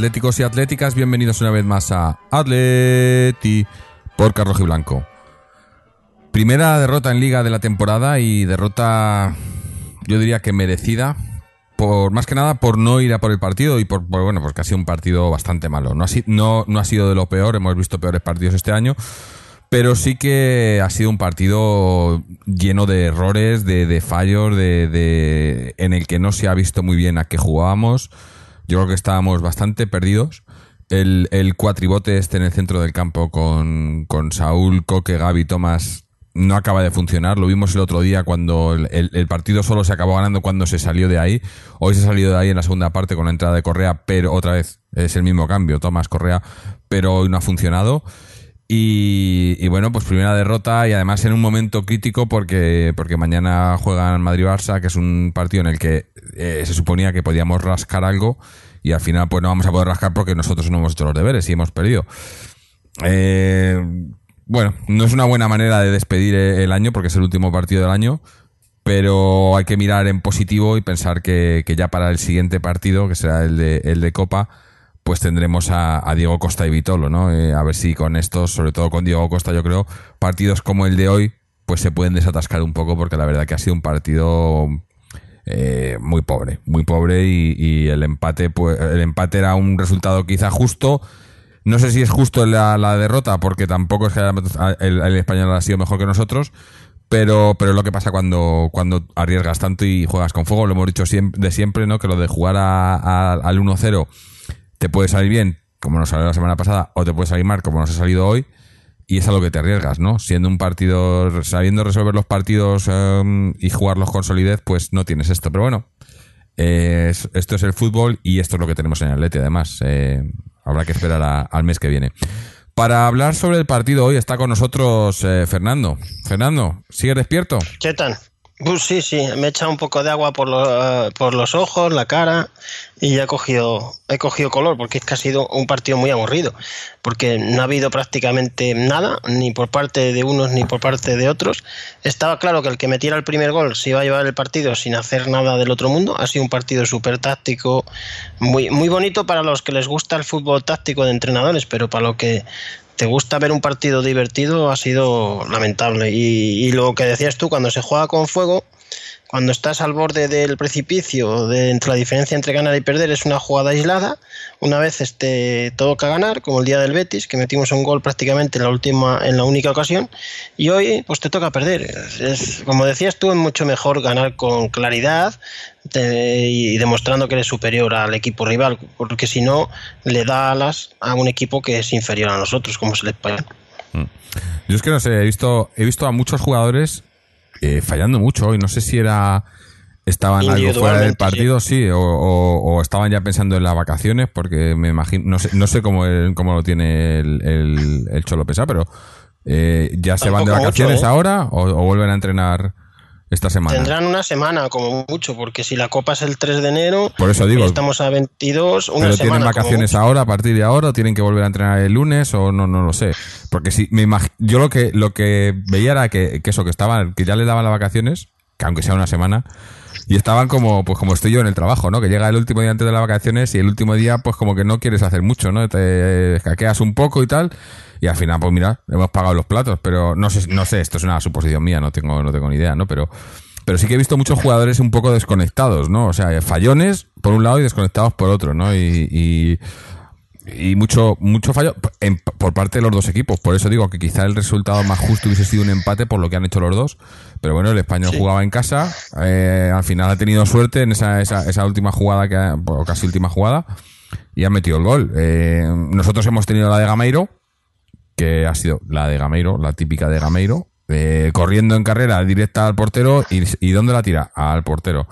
atléticos y atléticas, bienvenidos una vez más a Atleti por Carlos y Blanco. Primera derrota en liga de la temporada y derrota yo diría que merecida por más que nada por no ir a por el partido y por, bueno porque ha sido un partido bastante malo. No ha, no, no ha sido de lo peor, hemos visto peores partidos este año, pero sí que ha sido un partido lleno de errores, de, de fallos, de, de- en el que no se ha visto muy bien a qué jugábamos. Yo creo que estábamos bastante perdidos. El, cuatribote este en el centro del campo con, con Saúl, Coque, Gaby, Tomás no acaba de funcionar. Lo vimos el otro día cuando el- el partido solo se acabó ganando cuando se salió de ahí. Hoy se ha salido de ahí en la segunda parte con la entrada de Correa, pero otra vez es el mismo cambio, Tomás Correa, pero hoy no ha funcionado. Y, bueno, pues primera derrota y además en un momento crítico porque, porque mañana juegan Madrid-Barça, que es un partido en el que eh, se suponía que podíamos rascar algo y al final pues no vamos a poder rascar porque nosotros no hemos hecho los deberes y hemos perdido. Eh, bueno, no es una buena manera de despedir eh, el año porque es el último partido del año, pero hay que mirar en positivo y pensar que, que ya para el siguiente partido, que será el de, el de Copa, pues tendremos a, Diego Costa y Vitolo, ¿no? Eh, a ver si con estos, sobre todo con Diego Costa, yo creo, partidos como el de hoy, pues se pueden desatascar un poco porque la verdad que ha sido un partido eh, muy pobre, muy pobre y, y el empate, pues el empate era un resultado quizá justo. No sé si es justo la, derrota, porque tampoco es que el, español ha sido mejor que nosotros, pero, pero lo que pasa cuando, cuando arriesgas tanto y juegas con fuego, lo hemos dicho de siempre, ¿no? Que lo de jugar a- a- al 1-0 te puede salir bien, como nos salió la semana pasada, o te puede salir mal, como nos ha salido hoy, y es a lo que te arriesgas, ¿no? Siendo un partido, sabiendo resolver los partidos em, y jugarlos con solidez, pues no tienes esto. Pero bueno, es- esto es el fútbol y esto es lo que tenemos en el Atleti, además. Eh, habrá que esperar al mes que viene. Para hablar sobre el partido hoy está con nosotros eh, Fernando. Fernando, ¿sigue despierto? ¿Qué tal? Pues sí, sí, me he echado un poco de agua por, eh, por los ojos, la cara y ya he cogido, he cogido color porque es que ha sido un partido muy aburrido porque no ha habido prácticamente nada, ni por parte de unos ni por parte de otros. Estaba claro que el que metiera el primer gol se iba a llevar el partido sin hacer nada del otro mundo. Ha sido un partido súper táctico, muy, muy bonito para los que les gusta el fútbol táctico de entrenadores, pero para lo que te gusta ver un partido divertido ha sido lamentable. Y, y lo que decías tú, cuando se juega con fuego, cuando estás al borde del precipicio, de entre la diferencia entre ganar y perder es una jugada aislada. Una vez este toca ganar, como el día del Betis, que metimos un gol prácticamente en la última, en la única ocasión, y hoy pues te toca perder. Es, como decías tú, es mucho mejor ganar con claridad y demostrando que eres superior al equipo rival, porque si no le da alas a un equipo que es inferior a nosotros, como es el español. Yo es que no sé, he visto, he visto a muchos jugadores eh, fallando mucho hoy. No sé si era estaban algo fuera del partido, sí, o, o- o estaban ya pensando en las vacaciones, porque me imagino, no sé, no sé cómo, el- cómo lo tiene el, el, el Cholo Pesa, pero eh, ya se van de vacaciones ¿eh? ahora o, o vuelven a entrenar esta semana. Tendrán una semana como mucho, porque si la Copa es el 3 de enero, Por eso digo. estamos a 22, una pero semana. tienen vacaciones ahora a partir de ahora o tienen que volver a entrenar el lunes o no no lo sé porque si me imag- yo lo que lo que veía era que, que eso que estaban que ya le daban las vacaciones que aunque sea una semana y estaban como pues como estoy yo en el trabajo no que llega el último día antes de las vacaciones y el último día pues como que no quieres hacer mucho no te escaqueas un poco y tal y al final pues mira hemos pagado los platos pero no sé no sé esto es una suposición mía no tengo no tengo ni idea no pero pero sí que he visto muchos jugadores un poco desconectados, ¿no? O sea, fallones por un lado y desconectados por otro, ¿no? Y, y, y mucho, mucho fallo en- por parte de los dos equipos. Por eso digo que quizá el resultado más justo hubiese sido un empate por lo que han hecho los dos. Pero bueno, el español jugaba en casa. eh, al final ha tenido suerte en esa, esa, esa última jugada, que ha- o casi última jugada, y ha metido el gol. Eh, nosotros hemos tenido la de Gameiro, que ha sido la de Gameiro, la típica de Gameiro, eh, corriendo en carrera directa al portero y, y ¿dónde la tira? Al portero.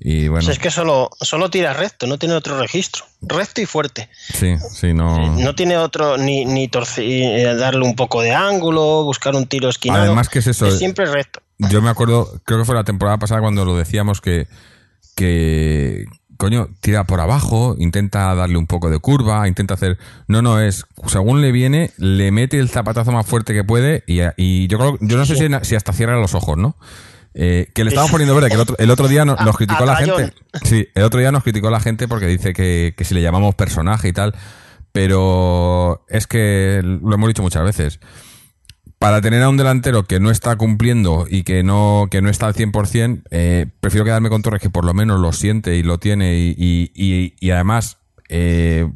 Y bueno, O sea, es que solo, solo tira recto, no tiene otro registro. Recto y fuerte. sí, sí, no. No tiene otro, ni, ni torci- eh, darle un poco de ángulo, buscar un tiro esquinado. Además que es eso, siempre recto. Yo me acuerdo, creo que fue la temporada pasada cuando lo decíamos que, que coño, tira por abajo, intenta darle un poco de curva, intenta hacer... No, no, es, según le viene, le mete el zapatazo más fuerte que puede y, y yo creo, yo no sé si, si hasta cierra los ojos, ¿no? Eh, que le estamos poniendo verde, que el otro, el otro día nos criticó a la gente. Sí, el otro día nos criticó la gente porque dice que, que si le llamamos personaje y tal, pero es que lo hemos dicho muchas veces para tener a un delantero que no está cumpliendo y que no, que no está al 100%, eh, prefiero quedarme con Torres que por lo menos lo siente y lo tiene y, y, y- y además eh,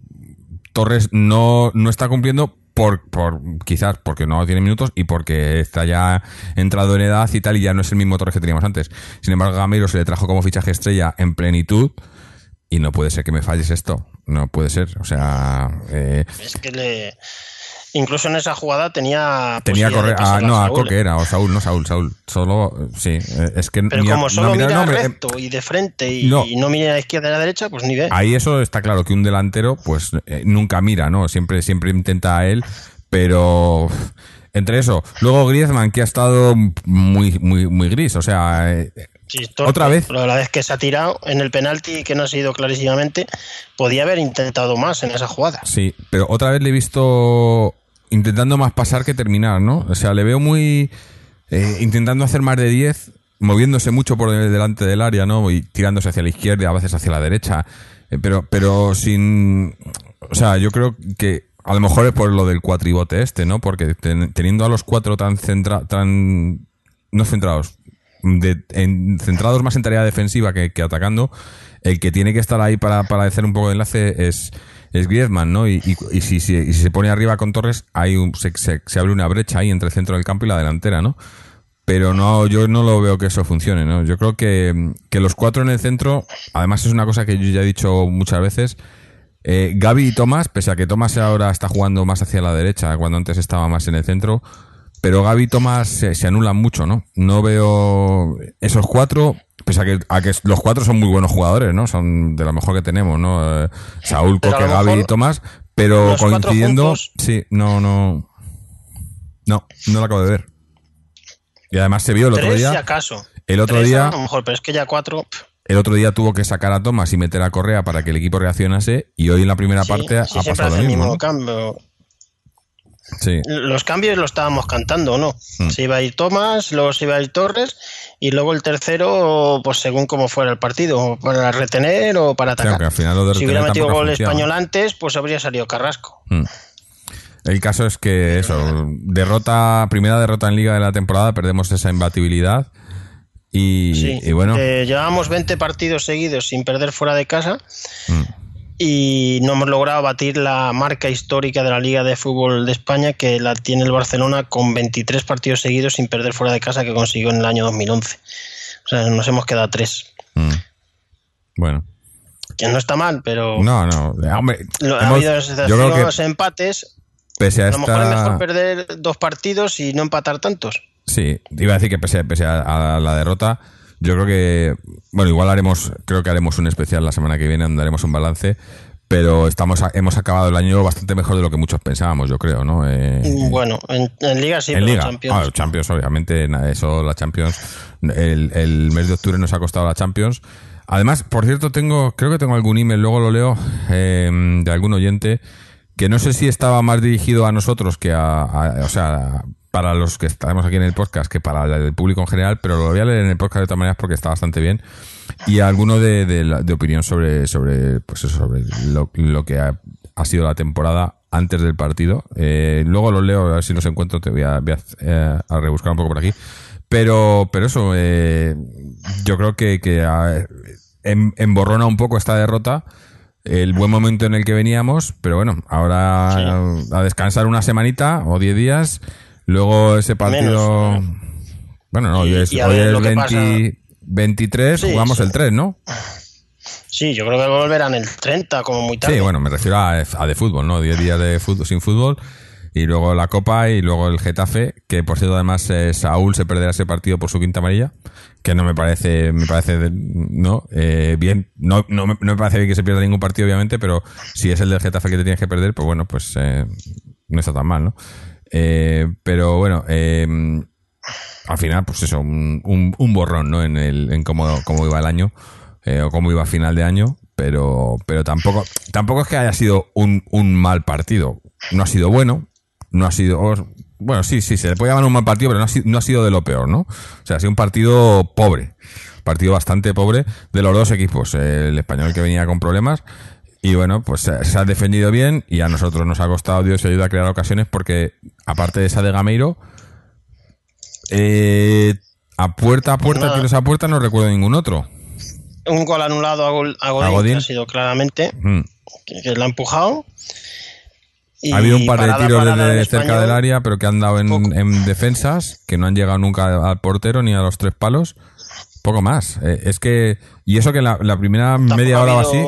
Torres no, no está cumpliendo por, por quizás porque no tiene minutos y porque está ya entrado en edad y tal y ya no es el mismo Torres que teníamos antes. Sin embargo, Gameiro se le trajo como fichaje estrella en plenitud y no puede ser que me falles esto. No puede ser. O sea, eh, Es que le. Incluso en esa jugada tenía. Tenía que correr. posibilidad de a- pasarla no, a Saúl, Coque ¿eh? era, o Saúl, no Saúl, Saúl. Solo, sí, eh, es que. Pero como solo no mira mira eh, recto y de frente y no. y no, mira a la izquierda y a la derecha, pues ni ve. Ahí eso está claro que un delantero, pues eh, nunca mira, ¿no? Siempre, siempre intenta a él, pero entre eso, luego Griezmann que ha estado muy, muy, muy gris, o sea, eh, Sí, torpe, otra vez. Pero la vez que se ha tirado en el penalti, que no ha sido clarísimamente, podía haber intentado más en esa jugada. Sí, pero otra vez le he visto intentando más pasar que terminar, ¿no? O sea, le veo muy eh, intentando hacer más de 10, moviéndose mucho por delante del área, ¿no? Y tirándose hacia la izquierda, a veces hacia la derecha, eh, pero pero sin o sea, yo creo que a lo mejor es por lo del cuatribote este, ¿no? Porque ten- teniendo a los cuatro tan centra, tan no centrados, de- en- centrados más en tarea defensiva que, que atacando, el que tiene que estar ahí para, para hacer un poco de enlace es, es Griezmann, ¿no? Y, y- y si, si- y si se pone arriba con Torres, hay un, se, se- se abre una brecha ahí entre el centro del campo y la delantera, ¿no? Pero no, yo no lo veo que eso funcione, ¿no? Yo creo que, que los cuatro en el centro, además es una cosa que yo ya he dicho muchas veces, eh, Gaby y Tomás, pese a que Tomás ahora está jugando más hacia la derecha, cuando antes estaba más en el centro, pero Gaby y Tomás se, se anulan mucho, ¿no? No veo esos cuatro, pese a que, a que los cuatro son muy buenos jugadores, ¿no? Son de lo mejor que tenemos, ¿no? Eh, Saúl, Pero Coque, Gaby y Tomás, pero coincidiendo, juntos- sí, no, no, no, no lo acabo de ver. Y además se vio el otro Tres, si día, acaso. el otro Tres, día, A lo mejor, pero es que ya cuatro. el otro día tuvo que sacar a Tomás y meter a Correa para que el equipo reaccionase y hoy en la primera sí, parte ha sí, pasado lo mismo ¿no? cambio. Sí. Los cambios lo estábamos cantando, ¿o ¿no? Mm. Se iba a ir Tomás, luego se iba a ir Torres y luego el tercero, pues según cómo fuera el partido, para retener o para atacar. al final si hubiera metido gol español antes, pues habría salido Carrasco. Mm. El caso es que eso, derrota, primera derrota en liga de la temporada, perdemos esa imbatibilidad y, Sí, y bueno, eh, llevábamos 20 partidos seguidos sin perder fuera de casa mm, y no hemos logrado batir la marca histórica de la Liga de Fútbol de España que la tiene el Barcelona con 23 partidos seguidos sin perder fuera de casa que consiguió en el año 2011. O sea, nos hemos quedado a tres. mm. bueno, Que no está mal, pero no, no, hombre, lo- ha habido que empates. pese a A lo mejor es mejor perder dos partidos y no empatar tantos. Sí, iba a decir que pese, pese a, a la derrota, yo creo que, bueno, igual haremos, creo que haremos un especial la semana que viene, donde haremos un balance, pero estamos, hemos acabado el año bastante mejor de lo que muchos pensábamos, yo creo, ¿no? Eh, Bueno, en, en Liga sí, en pero Liga, Champions. Ah, Champions, obviamente, eso, la Champions, el, el mes de octubre nos ha costado la Champions. Además, por cierto, tengo, creo que tengo algún email, luego lo leo, eh, de algún oyente, que no sé si estaba más dirigido a nosotros que a, a- o sea, para los que estaremos aquí en el podcast, que para el público en general, pero lo voy a leer en el podcast de todas maneras porque está bastante bien. Y alguno de, de, de opinión sobre, sobre, pues sobre lo, lo que ha, ha sido la temporada antes del partido. Eh, luego lo leo, a ver si los encuentro, te voy a, voy a, eh, a rebuscar un poco por aquí. Pero, pero eso, eh, yo creo que, que ah, em- emborrona un poco esta derrota el buen momento en el que veníamos, pero bueno, ahora a descansar una semanita o 10 días, luego ese partido... Menos, bueno, no, hoy es, hoy es lo que 20 pasa. 23, Sí, jugamos sí. el 3, ¿no? Sí, yo creo que volverán el 30, como muy tarde. Sí, bueno, me refiero a, a de fútbol, ¿no? 10 días de fútbol, sin fútbol. y luego la Copa y luego el Getafe, que por cierto además eh, Saúl se perderá ese partido por su quinta amarilla, que no me parece, me parece no eh, bien, no, no, me- no me parece bien que se pierda ningún partido obviamente, pero si es el del Getafe que te tienes que perder, pues bueno, pues eh, no está tan mal, ¿no? Eh, pero bueno, eh, al final, pues eso, un, un, un borrón, ¿no? En, el, en cómo, cómo iba el año, eh, o cómo iba final de año, pero, pero tampoco, tampoco es que haya sido un, un mal partido. No ha sido bueno, no ha sido, bueno, sí, sí, se le puede llamar un mal partido, pero no ha, sido, no ha sido de lo peor, ¿no? O sea, ha sido un partido pobre, partido bastante pobre de los dos equipos. El español que venía con problemas y bueno, pues se, ha defendido bien y a nosotros nos ha costado Dios y ayuda a crear ocasiones porque, aparte de esa de Gameiro, eh, a puerta a puerta, Nada. tiros a puerta, no recuerdo ningún otro. Un gol anulado a, Gol- a Godín, A Godín. que ha sido claramente, Mm. que, que la ha empujado. Y Ha habido un par de parada, tiros desde cerca del área, pero que han dado en defensas, que no han llegado nunca al portero ni a los tres palos. Poco más. Eh, es que. Y eso que la, la primera Tampoco media ha hora o así.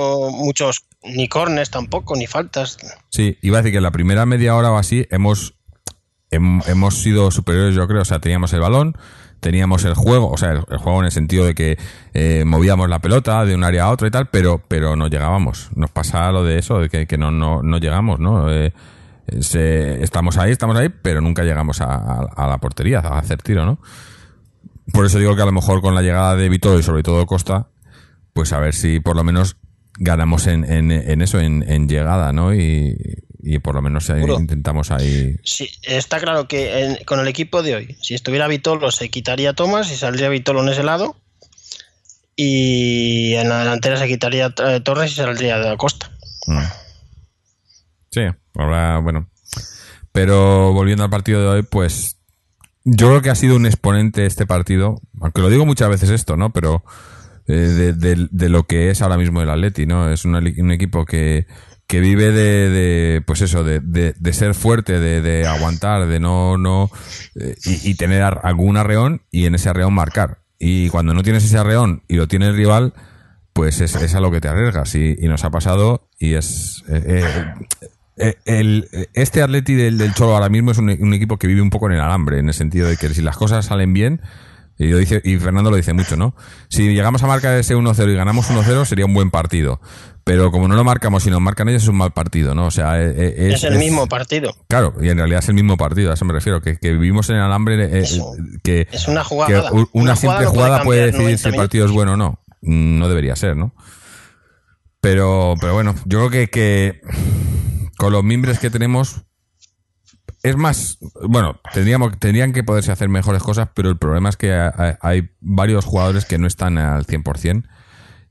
Muchos, ni cornes tampoco, ni faltas. Sí, iba a decir que la primera media hora o así hemos, hem- hemos sido superiores, yo creo. O sea, teníamos el balón, teníamos el juego, o sea, el, el juego en el sentido de que eh, movíamos la pelota de un área a otra y tal, pero, pero no llegábamos. Nos pasa lo de eso, de que, que no, no, no llegamos, ¿no? Eh, se- estamos ahí, estamos ahí, pero nunca llegamos a, a- a la portería, a hacer tiro, ¿no? Por eso digo que a lo mejor con la llegada de Vito y sobre todo Costa, pues a ver si por lo menos ganamos en, en, en eso, en, en llegada, ¿no? Y, y por lo menos intentamos ahí. Sí, está claro que en- con el equipo de hoy, si estuviera Vitolo, se quitaría Tomás y saldría Vitolo en ese lado. Y en la delantera se quitaría eh, Torres y saldría de Costa. Mm. Sí, ahora, bueno. Pero volviendo al partido de hoy, pues yo creo que ha sido un exponente este partido, aunque lo digo muchas veces esto, ¿no? Pero eh, de, de- de lo que es ahora mismo el Atleti, ¿no? Es un, equipo que, que vive de, de, pues eso, de, de, de ser fuerte, de, aguantar, de no, no, eh, y, tener algún arreón y en ese arreón marcar. Y cuando no tienes ese arreón y lo tiene el rival, pues es, es a lo que te arriesgas. Y, y nos ha pasado y es... eh, eh, eh, el, este Atleti del, del Cholo ahora mismo es un, un equipo que vive un poco en el alambre, en el sentido de que si las cosas salen bien, y, lo dice, y Fernando lo dice mucho, ¿no? Si llegamos a marcar ese 1-0 y ganamos 1-0 sería un buen partido. Pero como no lo marcamos y nos marcan ellos es un mal partido, ¿no? O sea, eh, eh, Es, el mismo partido. Claro, y en realidad es el mismo partido, a eso me refiero, que, que vivimos en el alambre, eh, que, Es una que jugada. u- una, simple no jugada puede decidir si el 90 partido es bueno o no. Mm, No debería ser, ¿no? Pero, pero bueno, yo creo que, que con los mimbres que tenemos es más, bueno, tendríamos, tendrían que poderse hacer mejores cosas, pero el problema es que hay, varios jugadores que no están al 100%.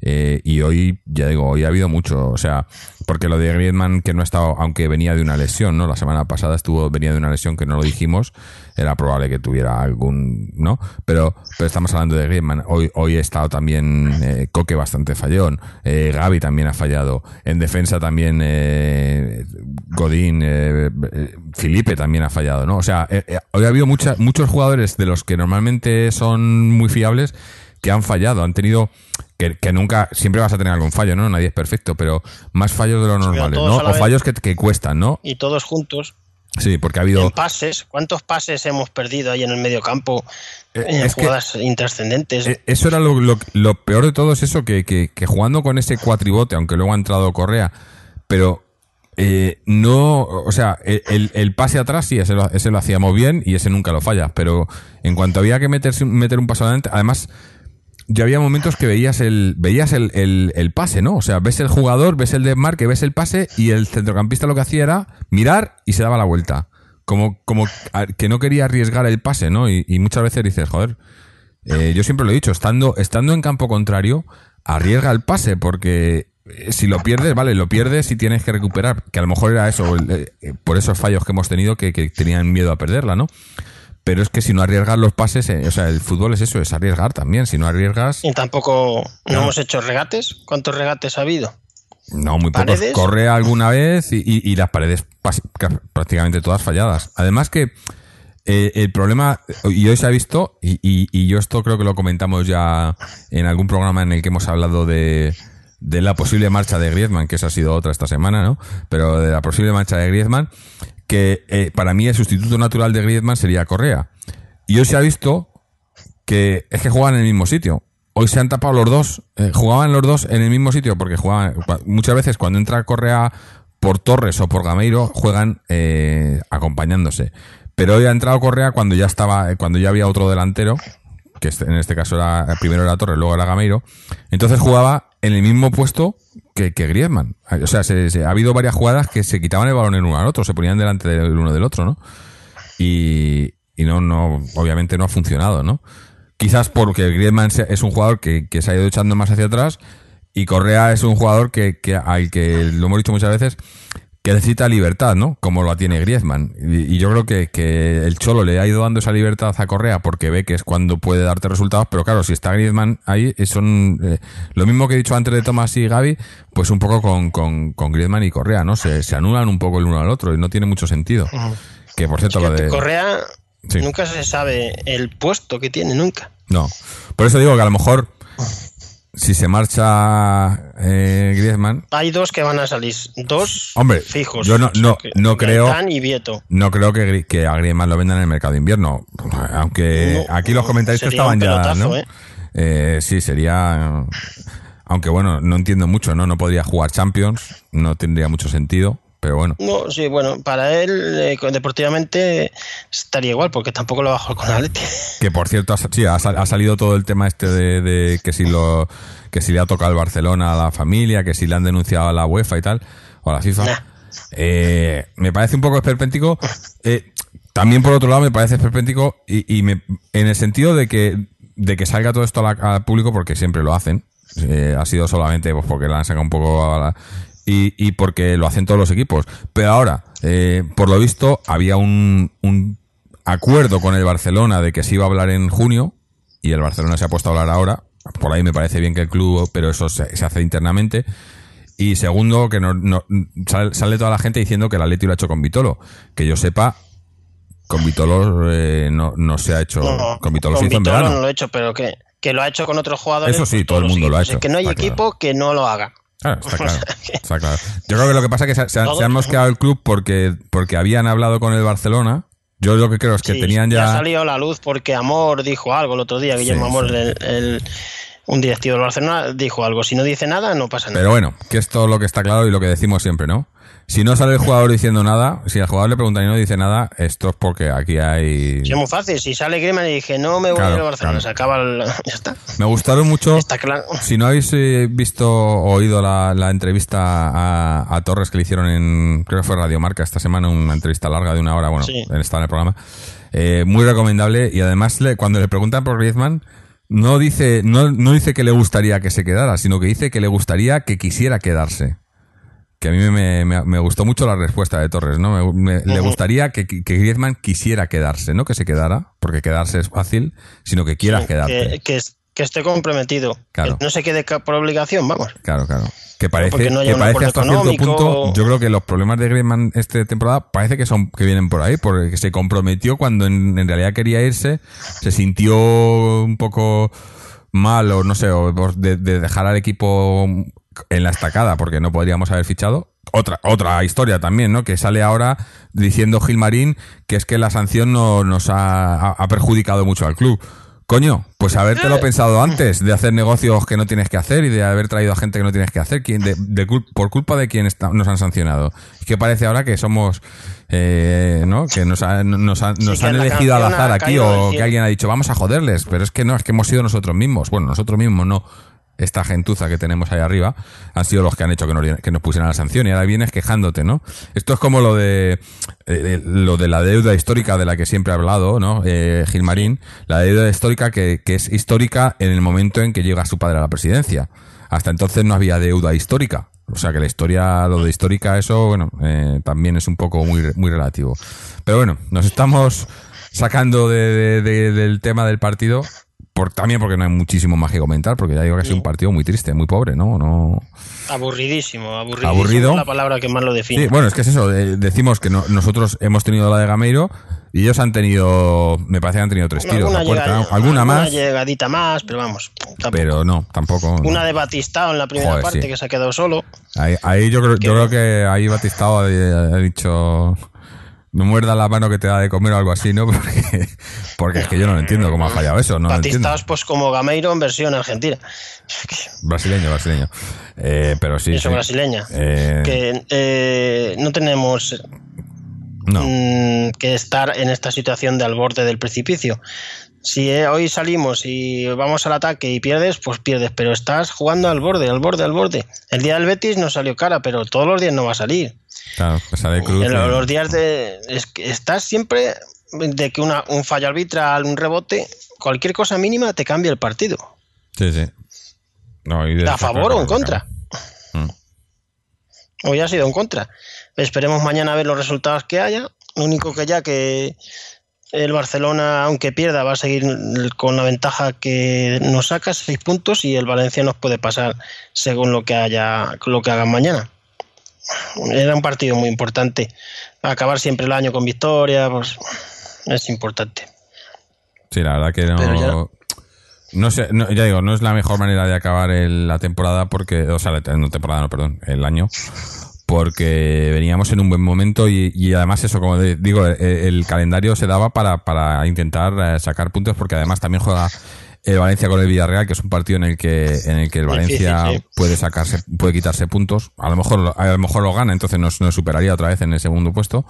Eh, y hoy, ya digo, hoy ha habido mucho, o sea, porque lo de Griezmann que no ha estado, aunque venía de una lesión, ¿no? La semana pasada estuvo, venía de una lesión que no lo dijimos, era probable que tuviera algún, ¿no? Pero, pero estamos hablando de Griezmann. Hoy, hoy ha estado también eh, Coque bastante fallón, eh, Gaby también ha fallado, en defensa también eh, Godín, Felipe también ha fallado, ¿no? O sea, hoy ha habido mucha, muchos jugadores de los que normalmente son muy fiables que han fallado, han tenido que, que nunca, siempre vas a tener algún fallo, ¿no? Nadie es perfecto, pero más fallos de lo todos ¿no? O fallos que, que cuestan, ¿no? Y todos juntos. Sí, porque ha habido... En pases. ¿Cuántos pases hemos perdido ahí en el medio campo? Eh, en jugadas intrascendentes. Eh, Eso era lo, lo- lo peor de todo, es eso, que, que- que jugando con ese cuatribote, aunque luego ha entrado Correa, pero eh, no, o sea, el, el- pase atrás sí, ese lo, ese lo hacíamos bien y ese nunca lo falla, pero en cuanto había que meterse, meter un paso adelante, además, ya había momentos que veías el veías el, el- el pase, ¿no? O sea, ves el jugador, ves el desmarque, ves el pase y el centrocampista lo que hacía era mirar y se daba la vuelta. Como, como que no quería arriesgar el pase, ¿no? Y, muchas veces dices, joder, eh, yo siempre lo he dicho, estando, estando en campo contrario, arriesga el pase, porque eh, si lo pierdes, vale, lo pierdes y tienes que recuperar, que a lo mejor era eso, eh, por esos fallos que hemos tenido que, que tenían miedo a perderla, ¿no? Pero es que si no arriesgas los pases, eh, o sea, el fútbol es eso, es arriesgar también. Si no arriesgas, Y tampoco no, No. hemos hecho regates. ¿Cuántos regates ha habido? no, muy pocos. ¿Paredes? Corre alguna vez y, y- y las paredes prácticamente todas falladas. Además que eh, el problema, y hoy se ha visto, y, y- y yo esto creo que lo comentamos ya en algún programa en el que hemos hablado de, de la posible marcha de Griezmann, que esa ha sido otra esta semana, ¿no? Pero de la posible marcha de Griezmann, que eh, para mí el sustituto natural de Griezmann sería Correa. Y hoy se ha visto que es que juegan en el mismo sitio. Hoy se han tapado los dos, eh, jugaban los dos en el mismo sitio porque jugaban muchas veces cuando entra Correa por Torres o por Gameiro juegan eh, acompañándose. Pero hoy ha entrado Correa cuando ya estaba, eh, cuando ya había otro delantero, que este- en este caso era primero era Torres, luego era Gameiro. Entonces jugaba en el mismo puesto que, que Griezmann. O sea, se- se- ha habido varias jugadas que se quitaban el balón el uno al otro, se ponían delante del uno del otro, ¿no? y, y no, no, obviamente no ha funcionado, ¿no? Quizás porque Griezmann es un jugador que, que se ha ido echando más hacia atrás y Correa es un jugador que, que al que lo hemos dicho muchas veces que necesita libertad, ¿no? Como la tiene Griezmann. Y, y yo creo que, que el Cholo le ha ido dando esa libertad a Correa porque ve que es cuando puede darte resultados, pero claro, si está Griezmann ahí, eh, son eh, lo mismo que he dicho antes de Tomás y Gaby, pues un poco con, con, con Griezmann y Correa, ¿no? Se, se anulan un poco el uno al otro y no tiene mucho sentido. Que por cierto, lo de... Correa Sí. nunca se sabe el puesto que tiene, nunca. No. Por eso digo que a lo mejor si se marcha eh, Griezmann, Hay dos que van a salir, dos Hombre, fijos. yo no- no- no creo- y Vieto. no creo que, que a Griezmann lo vendan en el mercado de invierno. Aunque No, aquí los comentaristas estaban ya, ¿no? ¿eh? Eh, sí, sería... Aunque bueno, no entiendo mucho, ¿no? No podría jugar Champions, no tendría mucho sentido, pero bueno. No, sí, bueno, para él eh, deportivamente estaría igual, porque tampoco lo bajó con Atleti. Que por cierto, ha, sí, ha, sal- ha salido todo el tema este de, de que si lo que si le ha tocado el Barcelona a la familia, que si le han denunciado a la UEFA y tal, o a la FIFA. Nah. Eh, me parece un poco esperpéntico. Eh, también por otro lado me parece esperpéntico y, y me- en el sentido de que de que salga todo esto la- al público porque siempre lo hacen. Eh, ha sido solamente pues, porque la han sacado un poco a la- y, y porque lo hacen todos los equipos. Pero ahora, eh, por lo visto, había un, un acuerdo con el Barcelona de que se iba a hablar en junio y el Barcelona se ha puesto a hablar ahora. Por ahí me parece bien que el club, pero eso se, se hace internamente. Y segundo, que no, no- sale, sale toda la gente diciendo que el Atleti lo ha hecho con Vitolo. Que yo sepa, con Vitolo eh, no, no se ha hecho. No, con Vitolo se con hizo en verano. no lo he hecho, pero que, que lo ha hecho con otros jugadores. Eso sí, pues todo el mundo lo ha hecho, Es que no hay claro. equipo que no lo haga. Claro, está claro. Está claro. Yo creo que lo que pasa es que se, han, Todo- se han mosqueado el club porque, porque habían hablado con el Barcelona. Yo lo que creo es que Sí, tenían ha ya. salido a la luz porque Amor dijo algo el otro día, Guillermo Sí, Amor, sí. el- el- un directivo del Barcelona, dijo algo. Si no dice nada, no pasa nada. Pero bueno, que esto es lo que está claro y lo que decimos siempre, ¿no? Si no sale el jugador diciendo nada, si al jugador le preguntan y no dice nada, esto es porque aquí hay. Sí, es muy fácil. Si sale Griezmann y dije, no me voy Claro, a ir al Barcelona, claro. se acaba el... Ya está. Me gustaron mucho. Está claro. Si no habéis eh, visto o oído la, la entrevista a, a Torres que le hicieron en, creo que fue Radio Marca esta semana, una entrevista larga de una hora, bueno, Sí. él está en el programa, eh, muy recomendable y además le- cuando le preguntan por Griezmann, no dice, no, no dice que le gustaría que se quedara, sino que dice que le gustaría que quisiera quedarse. Que a mí me, me- me gustó mucho la respuesta de Torres, ¿no? Me- Le gustaría que, que Griezmann quisiera quedarse, no que se quedara, porque quedarse es fácil, sino que quieras quedarte. Que, que, es- que esté comprometido. Claro. Que no se quede por obligación, vamos. Claro, claro. Que parece, no que parece hasta cierto punto, yo creo que los problemas de Griezmann esta temporada parece que son que vienen por ahí, porque se comprometió cuando en, en realidad quería irse, se sintió un poco mal o no sé, o de, de dejar al equipo en la estacada porque no podríamos haber fichado. Otra, otra historia también, ¿no? Que sale ahora diciendo Gilmarín que es que la sanción no, nos ha, ha- perjudicado mucho al club. Coño, pues habértelo pensado antes de hacer negocios que no tienes que hacer y de haber traído a gente que no tienes que hacer, ¿quién- de, por culpa de quién está- nos han sancionado. Es que parece ahora que somos, eh, ¿no? Que nos, ha- nos, han- nos elegido al azar aquí o que alguien ha dicho vamos a joderles, pero es que no, es que hemos sido nosotros mismos. Bueno, nosotros mismos no. Esta gentuza que tenemos ahí arriba han sido los que han hecho que nos, que nos pusieran la sanción y ahora vienes quejándote, ¿no? Esto es como lo de eh, lo de la deuda histórica de la que siempre ha hablado, ¿no? Eh, Gilmarín, la deuda histórica que, que es histórica en el momento en que llega su padre a la presidencia. Hasta entonces no había deuda histórica. O sea que la historia, lo de histórica, eso, bueno, eh, también es un poco muy, muy relativo. Pero bueno, nos estamos sacando de- del tema del partido. Por, también porque no hay muchísimo más que comentar, porque ya digo que ha sido un partido muy triste, muy pobre, ¿no? no Aburridísimo, aburridísimo. Aburrido. es la palabra que más lo define. Sí, bueno, es que es eso. eh, decimos que no- nosotros hemos tenido la de Gameiro y ellos han tenido, me parece que han tenido tres tiros a puerta, llega- ¿no? alguna más, llegadita más, pero vamos. tampoco. pero no, tampoco. no. Una de Batistao en la primera Joder, parte sí. que se ha quedado solo. Ahí, ahí yo, creo, yo creo que ahí Batistao ha dicho no muerda la mano que te da de comer o algo así, ¿no? Porque, porque es que yo no lo entiendo cómo ha fallado eso. No pues como Gameiro en versión argentina. Brasileño, brasileño. Eh, pero sí. Eso sí. brasileña. Eh, Que eh, no tenemos no. mm, que estar en esta situación de al borde del precipicio. Si eh, hoy salimos y vamos al ataque y pierdes, pues pierdes, pero estás jugando al borde, al borde, al borde. El día del Betis no salió cara, pero todos los días no va a salir. Claro, pues cruz. Los días de. Es que estás siempre de que una, un fallo arbitral, un rebote, cualquier cosa mínima te cambia el partido. Sí, sí. No, y ¿A favor o en contra? Mm. Hoy ha sido en contra. Esperemos mañana a ver los resultados que haya. Lo único que ya que el Barcelona, aunque pierda, va a seguir con la ventaja que nos saca, seis puntos, y el Valencia nos puede pasar según lo que haya, lo que hagan mañana. Era un partido muy importante. Acabar siempre el año con victoria, pues es importante. Sí, la verdad que no. Pero ya- No sé, no, ya digo, no es la mejor manera de acabar el- la temporada porque, o sea, la, no temporada, no, perdón, el año, porque veníamos en un buen momento y, y además eso, como de- digo, el, el calendario se daba para, para intentar eh, sacar puntos porque además también juega el Valencia con el Villarreal, que es un partido en el que, en el que el Valencia sí. puede sacarse, puede quitarse puntos, a lo mejor, a lo mejor lo gana, entonces nos, nos superaría otra vez en el segundo puesto.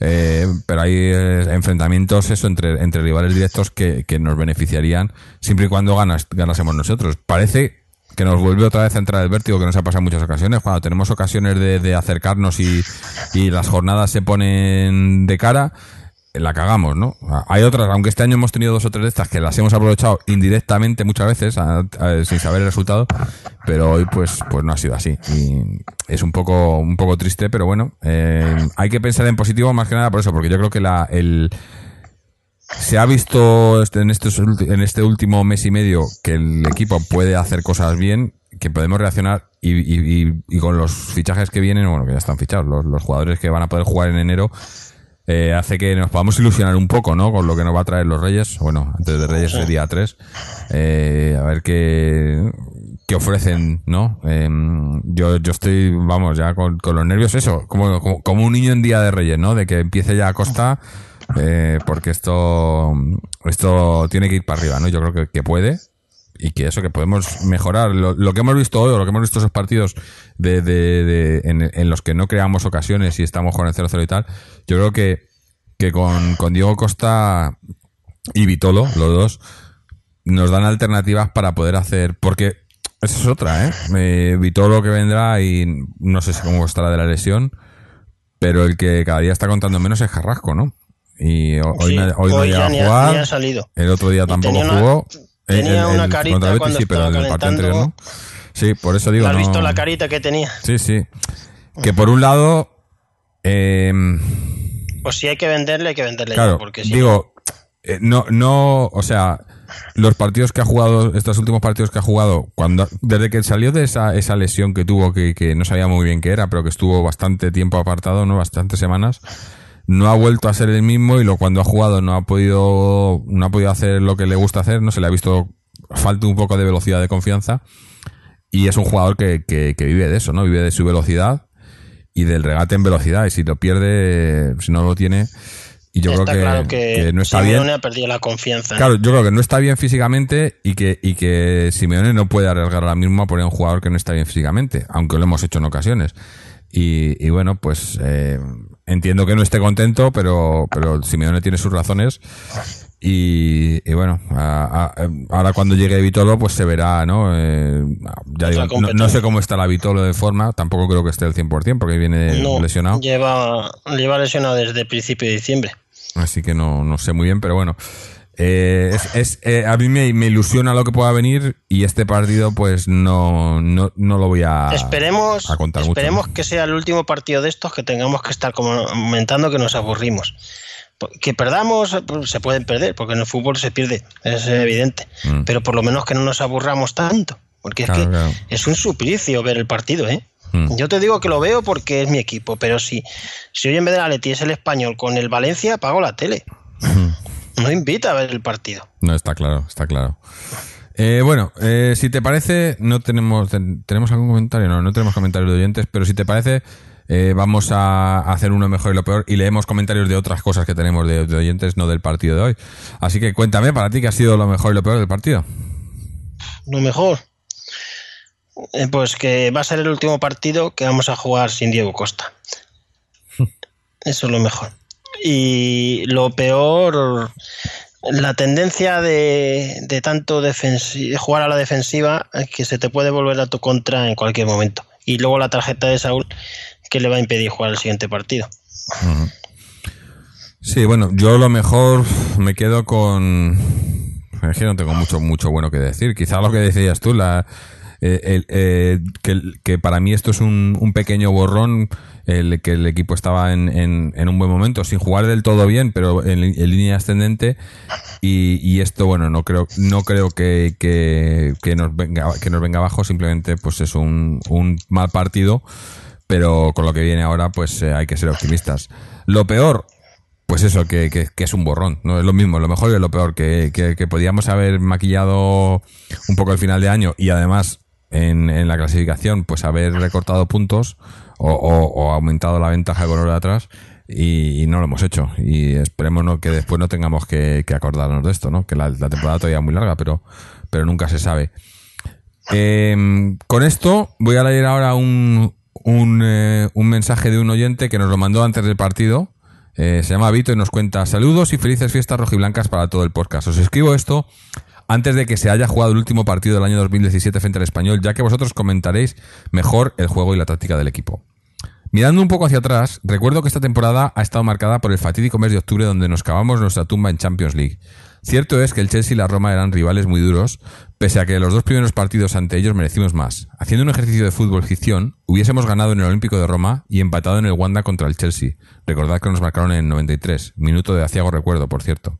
Eh, pero hay eh, enfrentamientos eso entre, entre rivales directos que, que nos beneficiarían siempre y cuando ganas, ganásemos nosotros. Parece que nos vuelve otra vez a entrar el vértigo que nos ha pasado en muchas ocasiones. Cuando tenemos ocasiones de, de acercarnos y, y las jornadas se ponen de cara, la cagamos, ¿no? Hay otras, aunque este año hemos tenido dos o tres de estas que las hemos aprovechado indirectamente muchas veces, sin saber el resultado, pero hoy pues, pues no ha sido así. Y es un poco, un poco triste, pero bueno, eh, hay que pensar en positivo más que nada por eso, porque yo creo que la, el, se ha visto este- en, estos, en este último mes y medio que el equipo puede hacer cosas bien, que podemos reaccionar y, y- y- y con los fichajes que vienen, bueno, que ya están fichados, los, los jugadores que van a poder jugar en enero, eh, hace que nos podamos ilusionar un poco, ¿no? Con lo que nos va a traer los Reyes. Bueno, antes de Reyes es día 3. Eh, a ver qué, qué ofrecen, ¿no? Eh, yo, yo estoy, vamos, ya con, con los nervios, eso, como, como, como un niño en día de Reyes, ¿no? De que empiece ya a costa, eh, porque esto, esto tiene que ir para arriba, ¿no? Yo creo que, que puede y que eso que podemos mejorar lo, lo que hemos visto hoy o lo que hemos visto esos partidos de, de, de- en, en los que no creamos ocasiones y estamos con el 0-0 y tal yo creo que, que con, con Diego Costa y Vitolo los dos nos dan alternativas para poder hacer porque esa es otra ¿eh? eh Vitolo que vendrá y no sé si cómo estará de la lesión pero el que cada día está contando menos es Carrasco ¿no? y ho- hoy, Sí, no, hoy no hoy llega a ha- jugar ha salido. el otro día tampoco una- jugó tenía el- una carita contra el Betis cuando sí, pero anterior no. Sí, por eso digo. ¿Has no- visto la carita que tenía? Sí, sí. Que por un lado, eh, Pues si hay que venderle, hay que venderle. claro, ya, porque si digo, eh, no, no, o sea, los partidos que ha jugado, estos últimos partidos que ha jugado, cuando, desde que salió de esa, esa lesión que tuvo, que, que no sabía muy bien qué era, pero que estuvo bastante tiempo apartado, ¿no? Bastantes semanas, no ha vuelto a ser el mismo y lo cuando ha jugado no ha podido, no ha podido hacer lo que le gusta hacer, no se le ha visto falta un poco de velocidad de confianza y es un jugador que, que, que vive de eso, ¿no? Vive de su velocidad y del regate en velocidad y si lo pierde, si no lo tiene, y yo está creo que, claro que, que no está Simeone bien. ha perdido la confianza. Claro, yo creo que no está bien físicamente y que, y que Simeone no puede arriesgar ahora mismo a poner un jugador que no está bien físicamente, aunque lo hemos hecho en ocasiones. Y, y bueno, pues eh, entiendo que no esté contento, pero, pero Simeone tiene sus razones. Y, y bueno, a- a- ahora cuando llegue Vitolo, pues se verá, ¿no? Eh, ya digo, no, sé cómo está la Vitolo de forma, tampoco creo que esté el 100% porque viene no, lesionado. Lleva, lleva lesionado desde principio de diciembre. Así que no, no sé muy bien, pero bueno. Eh, es, es, eh, a mí me, me ilusiona lo que pueda venir y este partido pues no, no, no lo voy a, esperemos a contar esperemos mucho. que sea el último partido de estos que tengamos que estar comentando que nos aburrimos. Que perdamos, pues, se pueden perder, porque en el fútbol se pierde, es evidente. Mm. Pero por lo menos que no nos aburramos tanto. Porque Claro, es que claro. es un suplicio ver el partido, ¿eh? Mm. Yo te digo que lo veo porque es mi equipo, pero si, si hoy en vez de la Leti es el español con el Valencia, apago la tele. No invita a ver el partido. No, está claro, está claro. Eh, bueno, eh, si te parece, no tenemos, ten- ¿tenemos algún comentario? No, no tenemos comentarios de oyentes, pero si te parece, eh, vamos a hacer uno mejor y lo peor y leemos comentarios de otras cosas que tenemos de, de oyentes, no del partido de hoy. Así que cuéntame para ti qué ha sido lo mejor y lo peor del partido. Lo mejor. Eh, pues que va a ser el último partido que vamos a jugar sin Diego Costa. Eso es lo mejor. Y lo peor, la tendencia de, de tanto jugar a la defensiva eh, que se te puede volver a tu contra en cualquier momento. Y luego la tarjeta de Saúl que le va a impedir jugar el siguiente partido. Sí, bueno, yo lo mejor me quedo con... Es que no tengo mucho, mucho bueno que decir. Quizá lo que decías tú, la, eh, eh, que, para mí esto es un, pequeño borrón, el que el equipo estaba en, un buen momento, sin jugar del todo bien, pero en, línea ascendente. Y, esto, bueno, no creo, no creo que, que, nos venga, que nos venga abajo, simplemente pues es un, mal partido, pero con lo que viene ahora, pues eh, hay que ser optimistas. Lo peor, pues eso, que, que- es un borrón, ¿no? Es lo mismo, lo mejor y lo peor, que, que podíamos haber maquillado un poco el final de año y además en, en la clasificación, pues haber recortado puntos o, o- aumentado la ventaja con de atrás y, no lo hemos hecho. Y esperemos ¿no? que después no tengamos que, que acordarnos de esto, ¿no? Que la, temporada todavía es muy larga, pero, pero nunca se sabe. Eh, con esto voy a leer ahora un, un, eh, un mensaje de un oyente que nos lo mandó antes del partido. Eh, se llama Vito y nos cuenta saludos y felices fiestas rojiblancas para todo el podcast. Os escribo esto antes de que se haya jugado el último partido del año 2017 frente al español, ya que vosotros comentaréis mejor el juego y la táctica del equipo. Mirando un poco hacia atrás, recuerdo que esta temporada ha estado marcada por el fatídico mes de octubre donde nos cavamos nuestra tumba en Champions League. Cierto es que el Chelsea y la Roma eran rivales muy duros, pese a que los dos primeros partidos ante ellos merecimos más. Haciendo un ejercicio de fútbol ficción, hubiésemos ganado en el Olímpico de Roma y empatado en el Wanda contra el Chelsea. Recordad que nos marcaron en el 93, minuto de aciago recuerdo, por cierto.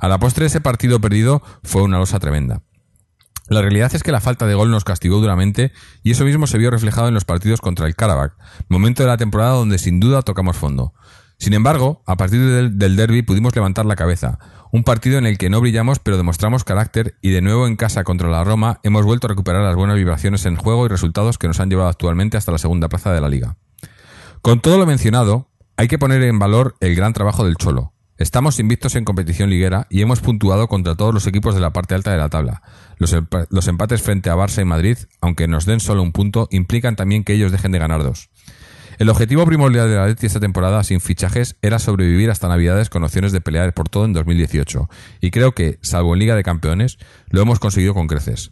A la postre ese partido perdido fue una losa tremenda. La realidad es que la falta de gol nos castigó duramente y eso mismo se vio reflejado en los partidos contra el Karabakh, momento de la temporada donde sin duda tocamos fondo. Sin embargo, a partir del, del derby pudimos levantar la cabeza, un partido en el que no brillamos pero demostramos carácter y de nuevo en casa contra la Roma hemos vuelto a recuperar las buenas vibraciones en juego y resultados que nos han llevado actualmente hasta la segunda plaza de la liga. Con todo lo mencionado, hay que poner en valor el gran trabajo del Cholo. Estamos invictos en competición liguera y hemos puntuado contra todos los equipos de la parte alta de la tabla. Los, empa- los empates frente a Barça y Madrid, aunque nos den solo un punto, implican también que ellos dejen de ganar dos. El objetivo primordial de la Leti esta temporada sin fichajes era sobrevivir hasta Navidades con opciones de pelear por todo en 2018. Y creo que, salvo en Liga de Campeones, lo hemos conseguido con creces.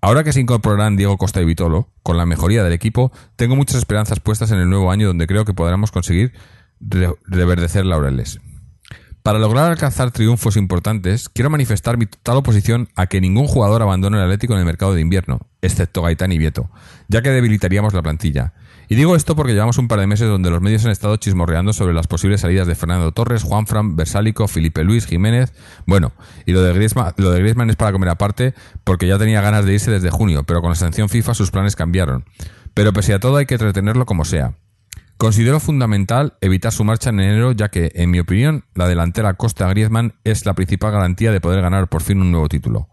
Ahora que se incorporarán Diego Costa y Vitolo, con la mejoría del equipo, tengo muchas esperanzas puestas en el nuevo año donde creo que podremos conseguir re- reverdecer laureles. Para lograr alcanzar triunfos importantes, quiero manifestar mi total oposición a que ningún jugador abandone el Atlético en el mercado de invierno, excepto Gaitán y Vieto, ya que debilitaríamos la plantilla. Y digo esto porque llevamos un par de meses donde los medios han estado chismorreando sobre las posibles salidas de Fernando Torres, Juanfran, Versálico, Felipe Luis, Jiménez. Bueno, y lo de Griezmann, lo de Griezmann es para comer aparte porque ya tenía ganas de irse desde junio, pero con la sanción FIFA sus planes cambiaron. Pero pese a todo hay que entretenerlo como sea. Considero fundamental evitar su marcha en enero, ya que, en mi opinión, la delantera Costa-Griezmann es la principal garantía de poder ganar por fin un nuevo título.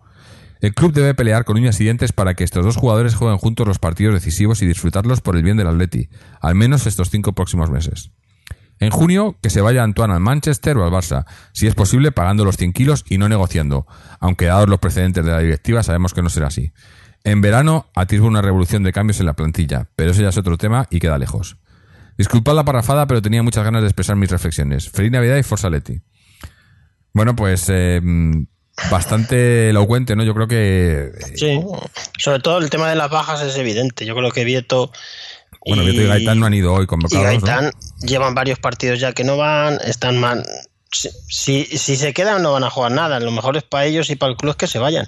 El club debe pelear con uñas y dientes para que estos dos jugadores jueguen juntos los partidos decisivos y disfrutarlos por el bien del Atleti, al menos estos cinco próximos meses. En junio, que se vaya Antoine al Manchester o al Barça, si es posible pagando los 100 kilos y no negociando, aunque dados los precedentes de la directiva sabemos que no será así. En verano, atisbo una revolución de cambios en la plantilla, pero eso ya es otro tema y queda lejos. Disculpad la parrafada, pero tenía muchas ganas de expresar mis reflexiones. Feliz Navidad y Forza Leti. Bueno, pues eh, bastante elocuente, ¿no? Yo creo que... Sí, sobre todo el tema de las bajas es evidente. Yo creo que Vieto Bueno, Vieto y Gaitán no han ido hoy y convocados, ¿no? Gaitán llevan varios partidos ya que no van, están mal. Si, si, si se quedan no van a jugar nada. Lo mejor es para ellos y para el club es que se vayan.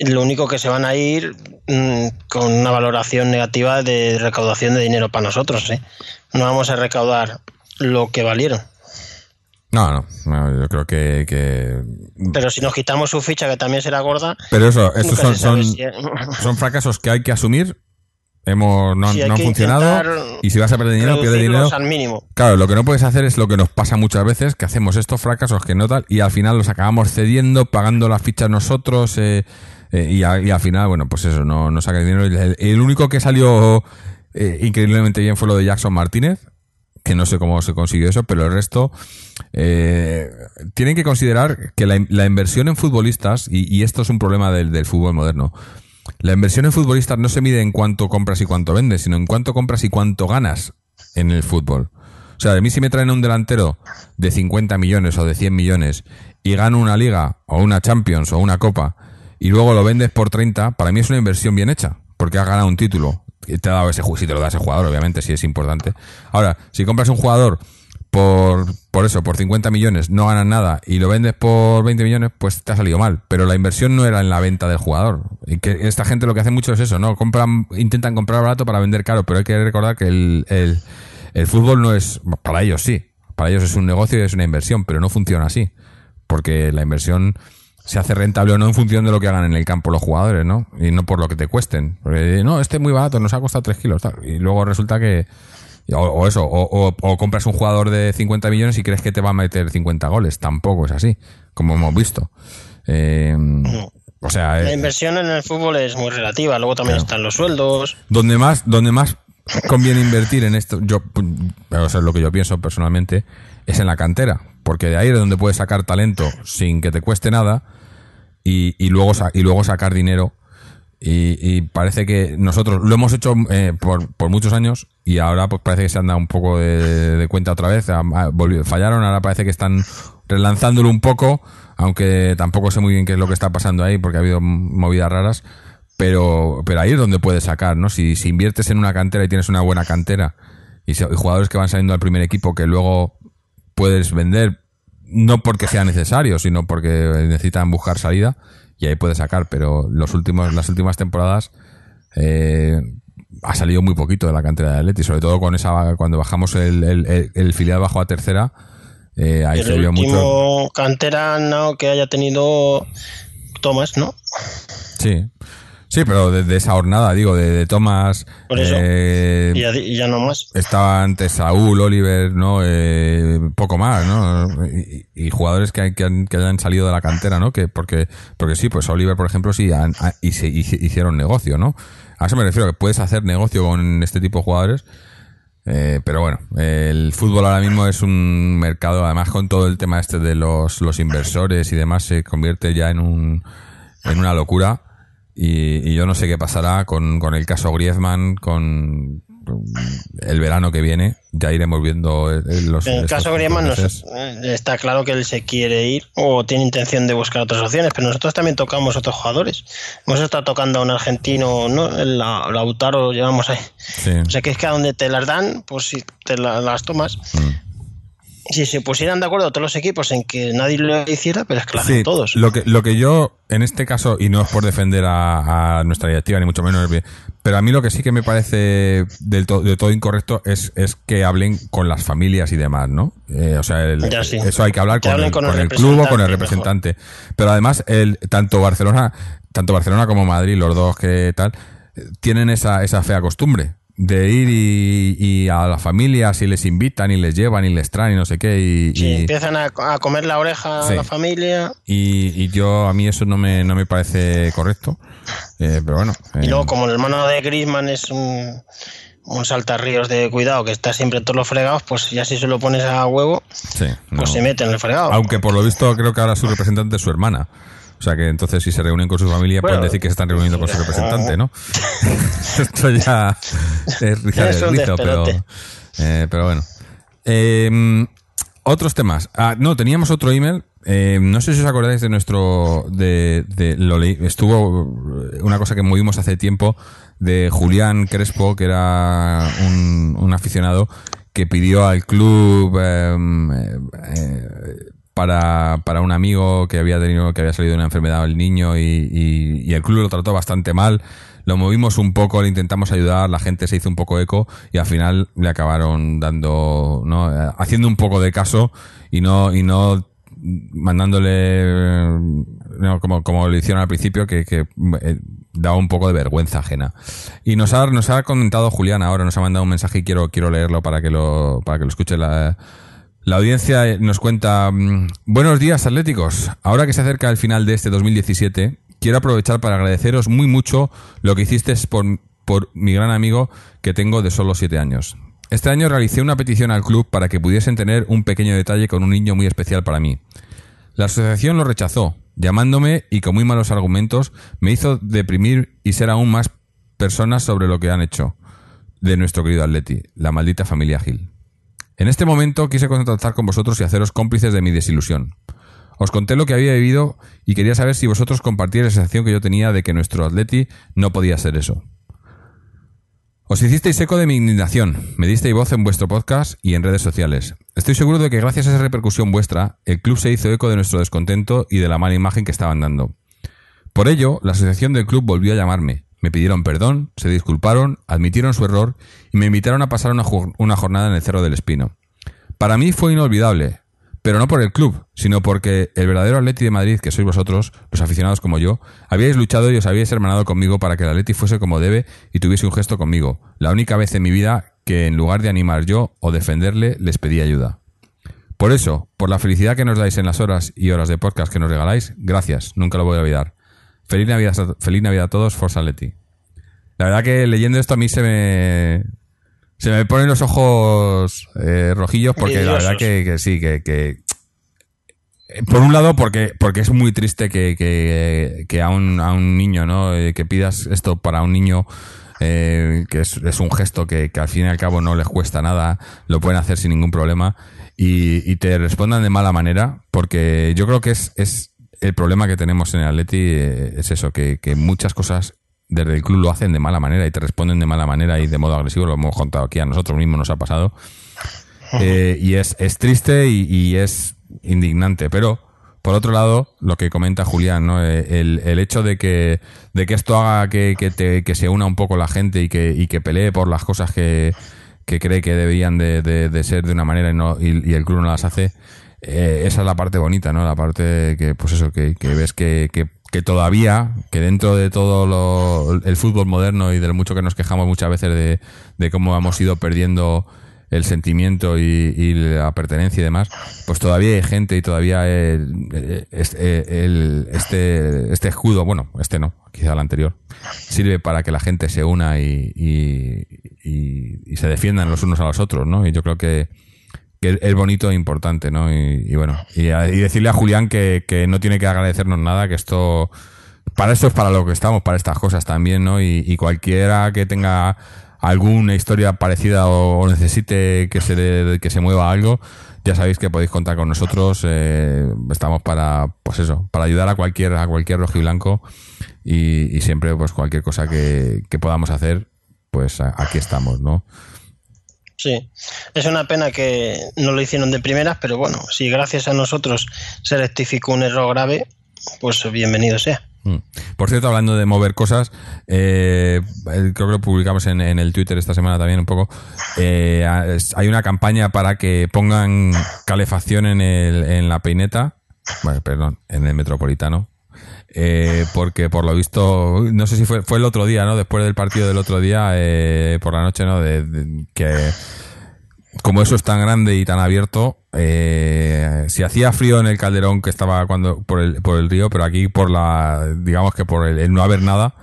Lo único que se van a ir mm, con una valoración negativa de recaudación de dinero para nosotros. ¿eh? No vamos a recaudar lo que valieron. No, no, no, yo creo que... que- Pero si nos quitamos su ficha, que también será gorda, Pero eso, estos son, son, si- son fracasos que hay que asumir. Hemos, no, no han funcionado. Y si vas a perder dinero, pierde dinero. al mínimo. Claro, lo que no puedes hacer es lo que nos pasa muchas veces, que hacemos estos fracasos que no tal, y al final los acabamos cediendo, pagando las fichas nosotros, eh, eh, y, a- y al final, bueno, pues eso, no, no saca dinero. El, el único que salió eh, increíblemente bien fue lo de Jackson Martínez, que no sé cómo se consiguió eso, pero el resto eh, tienen que considerar que la, inversión en futbolistas, y, y esto es un problema del, del fútbol moderno, la inversión en futbolistas no se mide en cuánto compras y cuánto vendes, sino en cuánto compras y cuánto ganas en el fútbol. O sea, de mí si me traen un delantero de 50 millones o de 100 millones y gano una liga o una Champions o una copa y luego lo vendes por 30, para mí es una inversión bien hecha, porque has ganado un título. Y te ha dado ese si te lo da ese jugador, obviamente, si es importante. Ahora, si compras un jugador por, por eso, por 50 millones, no ganas nada y lo vendes por 20 millones, pues te ha salido mal. Pero la inversión no era en la venta del jugador. Y que esta gente lo que hace mucho es eso, ¿no? Compran, intentan comprar barato para vender caro, pero hay que recordar que el, el, el fútbol no es, para ellos sí, para ellos es un negocio y es una inversión, pero no funciona así. Porque la inversión se hace rentable o no en función de lo que hagan en el campo los jugadores, ¿no? Y no por lo que te cuesten. Porque, no, este es muy barato, nos ha costado 3 kilos, tal. Y luego resulta que, o, o eso, o, o- o compras un jugador de 50 millones y crees que te va a meter 50 goles. Tampoco es así, como hemos visto. Eh, o sea, La eh, inversión en el fútbol es muy relativa. Luego también están los sueldos. donde más, donde más conviene invertir en esto, yo, o sea, lo que yo pienso personalmente, es en la cantera. Porque de ahí es donde puedes sacar talento sin que te cueste nada y, luego, y luego sacar dinero. Y, parece que nosotros lo hemos hecho eh, por, por muchos años y ahora pues parece que se han dado un poco de, cuenta otra vez. Fallaron, ahora parece que están relanzándolo un poco, aunque tampoco sé muy bien qué es lo que está pasando ahí porque ha habido movidas raras. Pero, pero ahí es donde puedes sacar, ¿no? Si, si inviertes en una cantera y tienes una buena cantera y, se- y jugadores que van saliendo al primer equipo que luego puedes vender no porque sea necesario, sino porque necesitan buscar salida y ahí puedes sacar, pero los últimos, las últimas temporadas eh, ha salido muy poquito de la cantera de Atleti, sobre todo con esa cuando bajamos el, el, el- el filial bajo a tercera, eh, ahí se vio mucho. último canterano que haya tenido Tomás, ¿no? Sí. Sí, pero de, de esa jornada, digo, de, de Tomás, Por eso. eh, Y ya, y ya no más. estaba antes Saúl, Oliver, ¿no? Eh, poco más, ¿no? Y, y jugadores que, que, han- que hayan salido de la cantera, ¿no? Que porque, porque sí, pues Oliver, por ejemplo, sí, han- ha- y se, hici- hicieron negocio, ¿no? A eso me refiero, que puedes hacer negocio con este tipo de jugadores. eh, pero bueno, el fútbol ahora mismo es un mercado, además con todo el tema este de los, los inversores y demás, se convierte ya en un, en una locura. Y, y yo no sé qué pasará con, con el caso Griezmann, con con el verano que viene. Ya iremos viendo eh, eh, los. En el caso Griezmann nos- eh, está claro que él se quiere ir o tiene intención de buscar otras opciones, pero nosotros también tocamos otros jugadores. Hemos estado tocando a un argentino, ¿no? El La- Lautaro llevamos ahí. Sí. O sea que es que a donde te las dan, pues si te la- las tomas. Mm. Si se pusieran de acuerdo todos los equipos en que nadie lo hiciera, pero es que lo hacen Sí, todos. Lo que, lo que yo, en este caso, y no es por defender a, a nuestra directiva, ni mucho menos, pero a mí lo que sí que me parece del to- de todo incorrecto es, es que hablen con las familias y demás, ¿no? Eh, o sea, el- Ya, sí. eso hay que hablar Que con, el, con el con el club o con el representante. Pero además, el, tanto Barcelona, tanto Barcelona como Madrid, los dos que tal, eh, tienen esa, esa fea costumbre de ir y, y a las familias y les invitan y les llevan y les traen y no sé qué y, y- empiezan a, a comer la oreja Sí. a la familia y, y yo, a mí eso no me, no me parece correcto. Eh, pero bueno. y eh, luego como el hermano de Griezmann es un, un saltarríos de cuidado que está siempre en todos los fregados, pues ya si se lo pones a huevo, sí, no. pues se mete en el fregado. Aunque por lo visto creo que ahora su representante es su hermana. O sea que entonces si se reúnen con su familia Bueno, pueden decir que se están reuniendo con su representante, ¿no? Esto ya es rizar Es el un rizo, pero, eh, pero bueno. Eh, otros temas. Ah, no, teníamos otro email. Eh, no sé si os acordáis de nuestro. De, de- lo leí- estuvo una cosa que movimos hace tiempo de Julián Crespo, que era un, un aficionado que pidió al club em, eh, eh, para, para un amigo que había tenido que había salido de una enfermedad el niño y, y- el club lo trató bastante mal. Lo movimos un poco le intentamos ayudar la gente se hizo un poco eco y al final le acabaron dando no Eh, haciendo un poco de caso y no y no mandándole no, como, como lo hicieron al principio que, que eh, daba un poco de vergüenza ajena. Y nos ha, nos ha comentado Julián ahora nos ha mandado un mensaje y quiero quiero leerlo para que lo para que lo escuche la la audiencia eh, nos cuenta, mm, buenos días atléticos, ahora que se acerca el final de este 2017, quiero aprovechar para agradeceros muy mucho lo que hicisteis por, por mi gran amigo que tengo de solo 7 años. Este año realicé una petición al club para que pudiesen tener un pequeño detalle con un niño muy especial para mí. La asociación lo rechazó, llamándome y con muy malos argumentos me hizo deprimir y ser aún más personas sobre lo que han hecho de nuestro querido Atleti, la maldita familia Gil. En este momento quise contactar con vosotros y haceros cómplices de mi desilusión. Os conté lo que había vivido y quería saber si vosotros compartíais la sensación que yo tenía de que nuestro Atleti no podía ser eso. Os hicisteis eco de mi indignación, me disteis voz en vuestro podcast y en redes sociales. Estoy seguro de que gracias a esa repercusión vuestra, el club se hizo eco de nuestro descontento y de la mala imagen que estaban dando. Por ello, la asociación del club volvió a llamarme, me pidieron perdón, se disculparon, admitieron su error y me invitaron a pasar una, una jornada en el Cerro del Espino. Para mí fue inolvidable, pero no por el club, sino porque el verdadero Atleti de Madrid, que sois vosotros, los aficionados como yo, habíais luchado y os habíais hermanado conmigo para que el Atleti fuese como debe y tuviese un gesto conmigo, la única vez en mi vida que en lugar de animar yo o defenderle, les pedí ayuda. Por eso, por la felicidad que nos dais en las horas y horas de podcast que nos regaláis, gracias, nunca lo voy a olvidar. Feliz Navidad, feliz Navidad a todos, Forza Atleti. La verdad que leyendo esto a mí se me, se me ponen los ojos eh, rojillos porque la verdad que, sí, que, que, por un lado porque porque es muy triste que, que, a, un, a un niño, ¿no? Eh, que pidas esto para un niño eh, que es, es, un gesto que, al fin y al cabo no les cuesta nada, lo pueden hacer sin ningún problema y, y te respondan de mala manera porque yo creo que es, es el problema que tenemos en el Atleti es eso, que, que muchas cosas desde el club lo hacen de mala manera y te responden de mala manera y de modo agresivo, lo hemos contado aquí, a nosotros mismos nos ha pasado. Eh, y es, es triste y, es indignante, pero por otro lado, lo que comenta Julián, ¿no? Eh, el, el hecho de que, de que esto haga que, que, te, que se una un poco la gente y que, y que pelee por las cosas que, que cree que deberían de, de, ser de una manera y, no, y, el club no las hace, eh, esa es la parte bonita, ¿no? La parte que, pues eso, que, ves que, que que todavía, que dentro de todo lo, el fútbol moderno y de lo mucho que nos quejamos muchas veces de, de cómo hemos ido perdiendo el sentimiento y, la pertenencia y demás, pues todavía hay gente y todavía este, este escudo, bueno, este no, quizá el anterior, sirve para que la gente se una y, y, se defiendan los unos a los otros, ¿no? Y yo creo que, que es bonito e importante, ¿no? Y, bueno, y, decirle a Julián que, no tiene que agradecernos nada, que esto, para esto es para lo que estamos, para estas cosas también, ¿no? Y, cualquiera que tenga alguna historia parecida o, necesite que se, que se mueva algo, ya sabéis que podéis contar con nosotros. Eh, estamos para, pues eso, para ayudar a cualquier, a cualquier rojiblanco y, y siempre, pues cualquier cosa que, que podamos hacer, pues aquí estamos, ¿no? Sí, es una pena que no lo hicieron de primeras, pero bueno, si gracias a nosotros se rectificó un error grave, pues bienvenido sea. Mm. Por cierto, hablando de mover cosas, eh, creo que lo publicamos en, el Twitter esta semana también un poco. Eh, hay una campaña para que pongan calefacción en, el, en la peineta, bueno, perdón, en el metropolitano, eh, porque por lo visto, no sé si fue, fue el otro día, ¿no? Después del partido del otro día, eh, por la noche, ¿no? De, que como eso es tan grande y tan abierto, eh, si hacía frío en el calderón que estaba cuando por el, por el río, pero aquí por la, digamos que por el, no haber nada,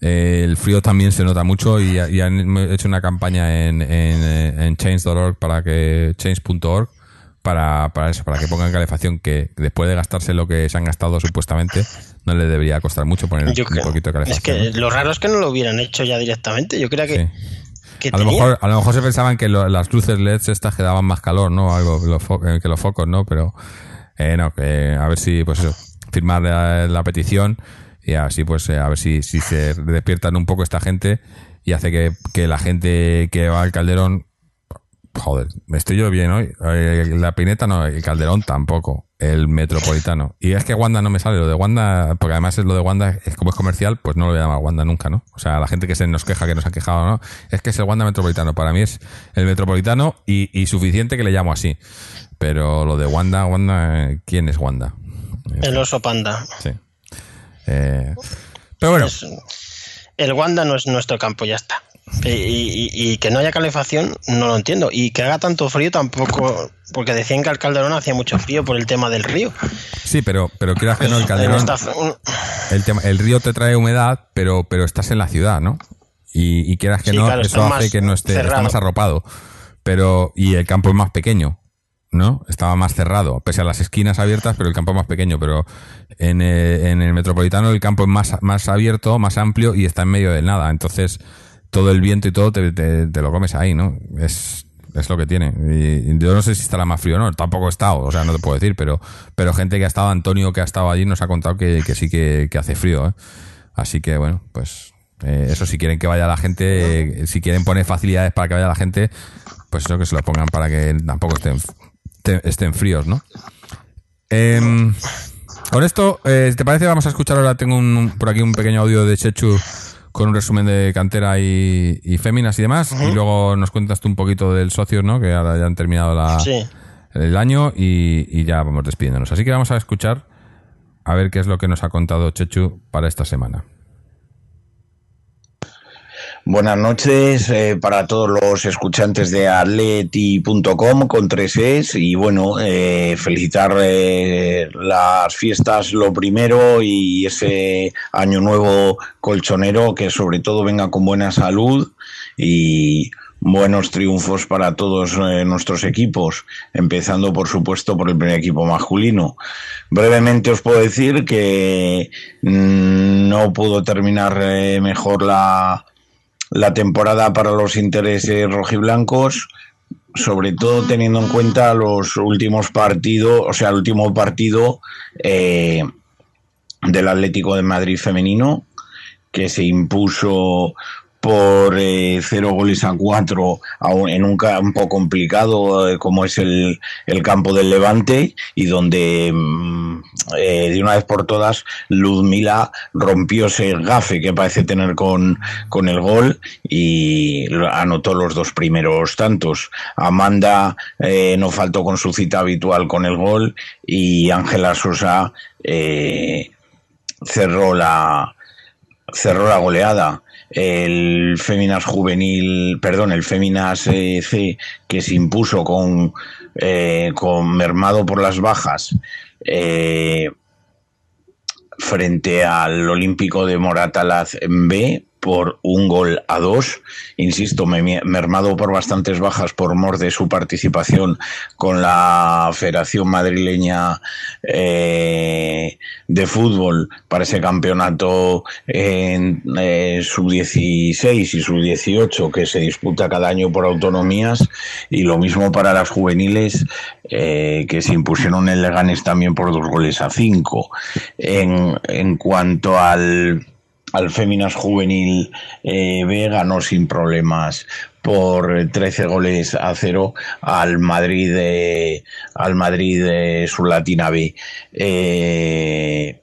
el frío también se nota mucho y, han hecho una campaña en, en, en change.org para que change.org para, para eso, para que pongan calefacción que después de gastarse lo que se han gastado supuestamente, no le debería costar mucho poner un poquito de calefacción. Es que lo raro es que no lo hubieran hecho ya directamente. Yo creo que. a, lo mejor, a lo mejor se pensaban que las luces LED estas que daban más calor, ¿no? Algo eh, que los focos, ¿no? Pero eh, no, que a ver si, pues eso, firmar la, petición y así, pues, eh, a ver si, si se despiertan un poco esta gente y hace que, que la gente que va al calderón Joder, me estoy yo bien hoy. Eh, la pineta no, el Calderón tampoco. El Metropolitano. Y es que Wanda no me sale. Lo de Wanda, porque además es lo de Wanda, es como es comercial, pues no lo voy a llamar Wanda nunca, ¿no? O sea, la gente que se nos queja, que nos ha quejado, ¿no? Es que es el Wanda Metropolitano. Para mí es el Metropolitano y, suficiente que le llamo así. Pero lo de Wanda, Wanda, ¿quién es Wanda? El oso panda. Sí. Eh, pero bueno. el Wanda no es nuestro campo, ya está. Y, que no haya calefacción, no lo entiendo. Y que haga tanto frío tampoco, porque decían que el Calderón hacía mucho frío por el tema del río. Sí, pero, pero quieras que no, el Calderón. El, tema, el río te trae humedad, pero, pero estás en la ciudad, ¿no? Y, y quieras que Sí, no, claro, eso hace que no esté, está más arropado. Pero, y el campo es más pequeño, ¿no? Estaba más cerrado, pese a las esquinas abiertas, pero el campo es más pequeño. Pero en, eh, en el metropolitano el campo es más, más abierto, más amplio y está en medio del nada. Entonces, todo el viento y todo te, te- lo comes ahí, ¿no? Es, es lo que tiene. Y, yo no sé si estará más frío o no, tampoco he estado, o sea, no te puedo decir, pero, pero gente que ha estado, Antonio que ha estado allí, nos ha contado que, que sí que, que hace frío, ¿eh? Así que bueno, pues eh, eso si quieren que vaya la gente, si quieren poner facilidades para que vaya la gente, pues eso que se lo pongan para que tampoco estén, estén fríos, ¿no? Em, con esto, eh, ¿te parece? Vamos a escuchar ahora, tengo un, por aquí un pequeño audio de Chechu con un resumen de cantera y, y féminas y demás, y luego nos cuentas tú un poquito del socio, ¿no? Que ahora ya han terminado la, Sí. el año y, y ya vamos despidiéndonos. Así que vamos a escuchar a ver qué es lo que nos ha contado Chechu para esta semana. Buenas noches eh, para todos los escuchantes de atleti.com con tres es y bueno, eh, felicitar eh, las fiestas lo primero y ese año nuevo colchonero que sobre todo venga con buena salud y buenos triunfos para todos nuestros equipos, empezando por supuesto por el primer equipo masculino. Brevemente os puedo decir que mm, no pudo terminar mejor la la temporada para los intereses rojiblancos, sobre todo teniendo en cuenta los últimos partidos, o sea, el último partido eh, del Atlético de Madrid femenino, que se impuso por eh, cero goles a cuatro en un campo complicado eh, como es el, el campo del Levante y donde mm, eh, de una vez por todas Ludmila rompió ese gafe que parece tener con, con el gol y anotó los dos primeros tantos. Amanda no faltó con su cita habitual con el gol y Ángela Sosa cerró la cerró la goleada. El Féminas Juvenil, perdón, el Féminas eh, C que se impuso con, eh, con mermado por las bajas eh, frente al Olímpico de Moratalaz B por un gol a dos. Insisto, me- mermado por bastantes bajas por mor de su participación con la Federación Madrileña eh, de Fútbol para ese campeonato en eh, sub-16 y sub-18 que se disputa cada año por autonomías y lo mismo para las juveniles eh, que se impusieron en Leganés también por dos goles a cinco. En, en cuanto al al Féminas Juvenil eh, B ganó sin problemas por 13 goles a cero al Madrid de, al Madrid de su Latina B. Eh,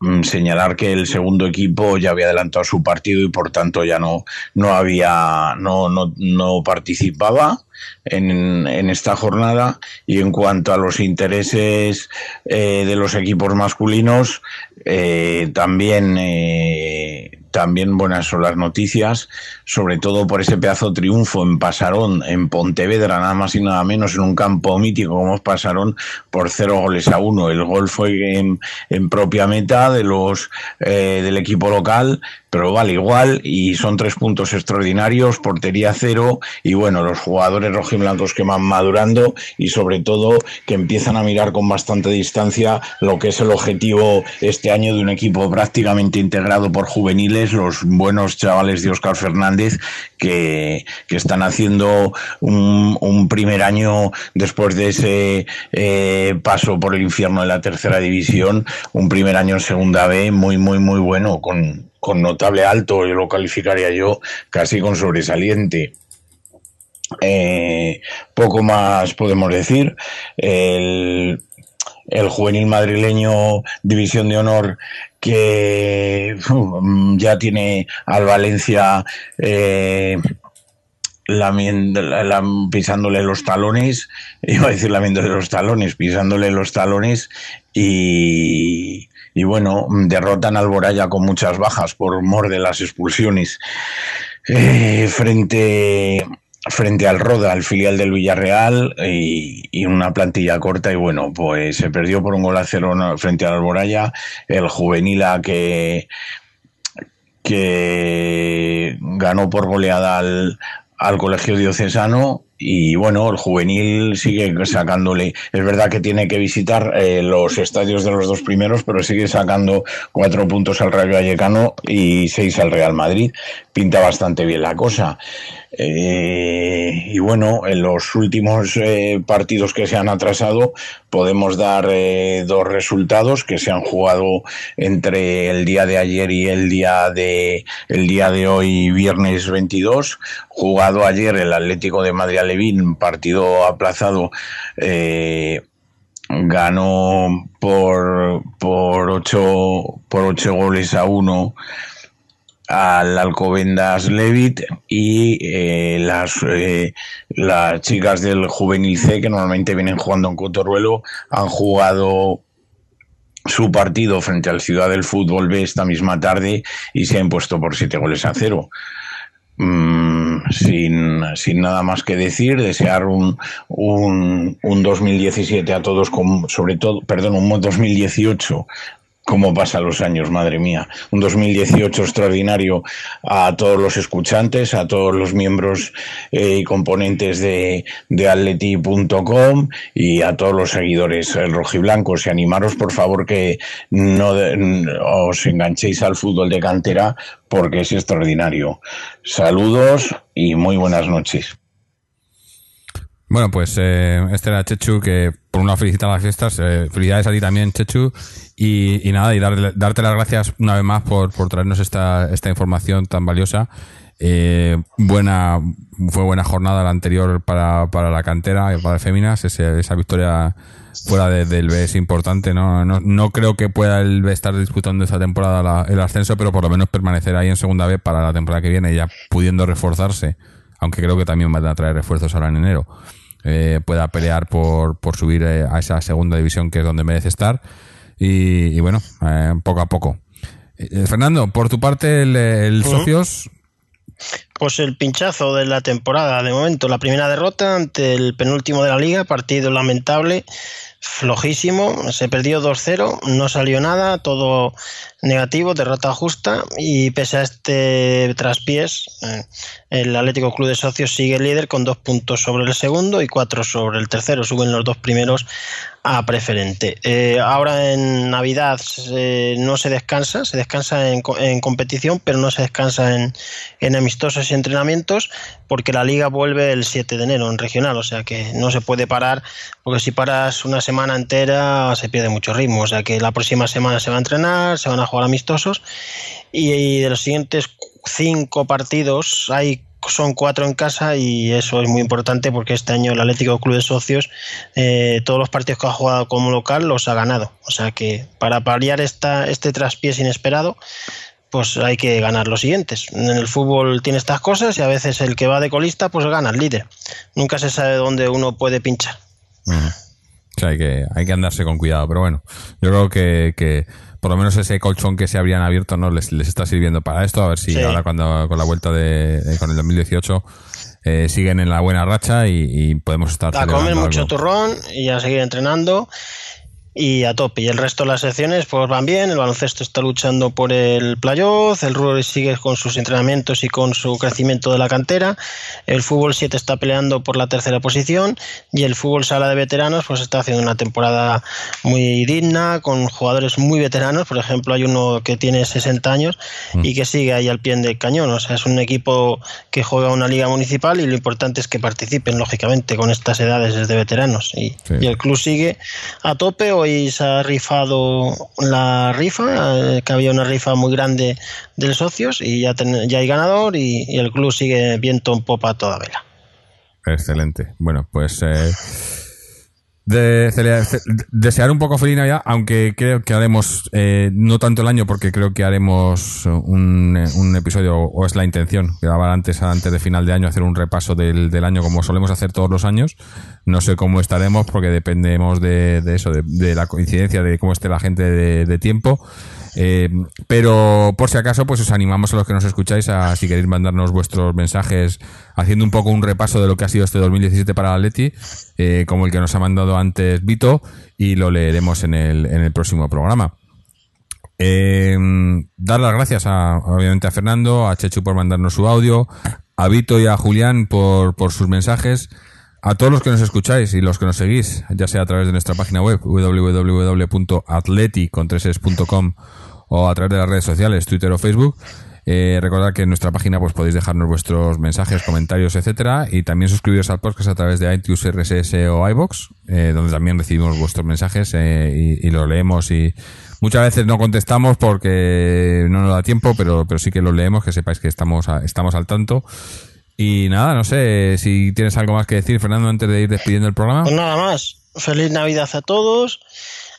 mm, señalar que el segundo equipo ya había adelantado su partido y por tanto ya no, no había no, no, no participaba en, esta jornada y en cuanto a los intereses eh, de los equipos masculinos eh, también eh, también buenas son las noticias, sobre todo por ese pedazo de triunfo en Pasarón, en Pontevedra, nada más y nada menos, en un campo mítico como es Pasarón, por cero goles a uno. El gol fue en, en propia meta de los eh, del equipo local, pero vale igual y son tres puntos extraordinarios, portería cero y bueno, los jugadores rojiblancos que van madurando y sobre todo que empiezan a mirar con bastante distancia lo que es el objetivo este año de un equipo prácticamente integrado por juveniles, los buenos chavales de Oscar Fernández que, que están haciendo un, un primer año después de ese eh, paso por el infierno de la tercera división, un primer año en segunda B muy, muy, muy bueno, con, con notable alto, yo lo calificaría yo casi con sobresaliente. Eh, poco más podemos decir. El, el juvenil madrileño División de Honor que uf, ya tiene al Valencia eh, pisándole los talones, iba a decir lamiéndole los talones, pisándole los talones y, y bueno, derrotan al Boraya con muchas bajas por mor de las expulsiones. Eh, frente frente al Roda, el filial del Villarreal, y, una plantilla corta, y bueno, pues se perdió por un gol a cero frente al Alboraya, el juvenil A que que ganó por goleada al, al Colegio Diocesano y bueno, el juvenil sigue sacándole. Es verdad que tiene que visitar eh, los estadios de los dos primeros, pero sigue sacando cuatro puntos al Rayo Vallecano y seis al Real Madrid. Pinta bastante bien la cosa. Eh, y bueno, en los últimos eh, partidos que se han atrasado podemos dar dos resultados que se han jugado entre el día de ayer y el día de el día de hoy, viernes 22. Jugado ayer el Atlético de Madrid Alevín, partido aplazado. ganó por por ocho por ocho goles a uno al Alcobendas Levit y eh, las, eh, las chicas del Juvenil C, que normalmente vienen jugando en Cotorruelo, han jugado su partido frente al Ciudad del Fútbol B esta misma tarde y se han puesto por siete goles a cero. Mm, sin, sin, nada más que decir, desear un, un, un 2017 a todos, con, sobre todo, perdón, un 2018 cómo pasan los años, madre mía. Un 2018 extraordinario a todos los escuchantes, a todos los miembros eh, y componentes de, de atleti.com y a todos los seguidores rojiblancos. Y animaros, por favor, que no os enganchéis al fútbol de cantera porque es extraordinario. Saludos y muy buenas noches. Bueno, pues eh, este era Chechu, que por una felicita las fiestas. Eh, felicidades a ti también, Chechu. Y, y nada, y darte las gracias una vez más por, por traernos esta, esta información tan valiosa. Eh, buena, fue buena jornada la anterior para, para la cantera, para Féminas. Ese, esa victoria fuera del B es importante. ¿no? No, no creo que pueda el B estar disputando esta temporada el ascenso, pero por lo menos permanecer ahí en segunda B para la temporada que viene, ya pudiendo reforzarse. Aunque creo que también van a traer refuerzos ahora en enero. Eh, pueda pelear por, por subir eh, a esa segunda división que es donde merece estar. Y, bueno, eh, poco a poco. Fernando, por tu parte, el, socios. Pues el pinchazo de la temporada, de momento, la primera derrota ante el penúltimo de la liga, partido lamentable, flojísimo, se perdió 2-0, no salió nada, todo negativo, derrota justa. Y pese a este traspiés, eh, el Atlético Club de Socios sigue líder con dos puntos sobre el segundo y cuatro sobre el tercero, suben los dos primeros a preferente. Eh, ahora en Navidad eh, no se descansa, se descansa en, competición, pero no se descansa en, en, amistosos y entrenamientos porque la liga vuelve el 7 de enero en regional, o sea que no se puede parar porque si paras una semana entera se pierde mucho ritmo, o sea que la próxima semana se va a entrenar, se van a jugar amistosos y, de los siguientes cinco partidos hay son cuatro en casa y eso es muy importante porque este año el Atlético Club de Socios eh, todos los partidos que ha jugado como local los ha ganado o sea que para paliar esta, este traspiés inesperado pues hay que ganar los siguientes. En el fútbol tiene estas cosas y a veces el que va de colista pues gana el líder. Nunca se sabe dónde uno puede pinchar. O sea, hay que, hay que andarse con cuidado pero bueno yo creo que, que por lo menos ese colchón que se habrían abierto no les, les está sirviendo para esto. A ver si ahora cuando con la vuelta de, con el 2018 eh, siguen en la buena racha y, podemos estar. A comer mucho turrón y a seguir entrenando y a tope. Y el resto de las secciones pues van bien, el baloncesto está luchando por el playoff, el rugby sigue con sus entrenamientos y con su crecimiento de la cantera, el fútbol 7 está peleando por la tercera posición. Y el fútbol sala de veteranos pues está haciendo una temporada muy digna, con jugadores muy veteranos, por ejemplo hay uno que tiene 60 años mm. y que sigue ahí al pie del cañón, o sea, es un equipo que juega una liga municipal y lo importante es que participen lógicamente con estas edades desde veteranos. Y, y el club sigue a tope. Hoy se ha rifado la rifa, eh, que había una rifa muy grande de socios y ya, ya hay ganador y, el club sigue viento en popa toda vela. Excelente. Bueno, pues eh, de, desear un poco feliz Navidad, aunque creo que haremos, eh, no tanto el año, porque creo que haremos un, un, episodio, o es la intención, grabar antes, antes de final de año, hacer un repaso del, del, año como solemos hacer todos los años. No sé cómo estaremos, porque dependemos de, de eso, de, de, la coincidencia, de cómo esté la gente de, tiempo. Eh, pero por si acaso, pues os animamos a los que nos escucháis a si queréis mandarnos vuestros mensajes haciendo un poco un repaso de lo que ha sido este 2017 para Atleti, eh, como el que nos ha mandado antes Vito, y lo leeremos en el, en el próximo programa. Eh, dar las gracias a, obviamente a Fernando, a Chechu por mandarnos su audio, a Vito y a Julián por, por sus mensajes, a todos los que nos escucháis y los que nos seguís, ya sea a través de nuestra página web www.atleti.com o a través de las redes sociales, Twitter o Facebook. Eh, recordad que en nuestra página pues podéis dejarnos vuestros mensajes, comentarios, etcétera, y también suscribiros al podcast a través de iTunes, RSS o iBox, eh, donde también recibimos vuestros mensajes eh, y, y los leemos y muchas veces no contestamos porque no nos da tiempo, pero pero sí que los leemos, que sepáis que estamos a- estamos al tanto. Y nada, no sé si tienes algo más que decir, Fernando, antes de ir despidiendo el programa. Pues nada más. Feliz Navidad a todos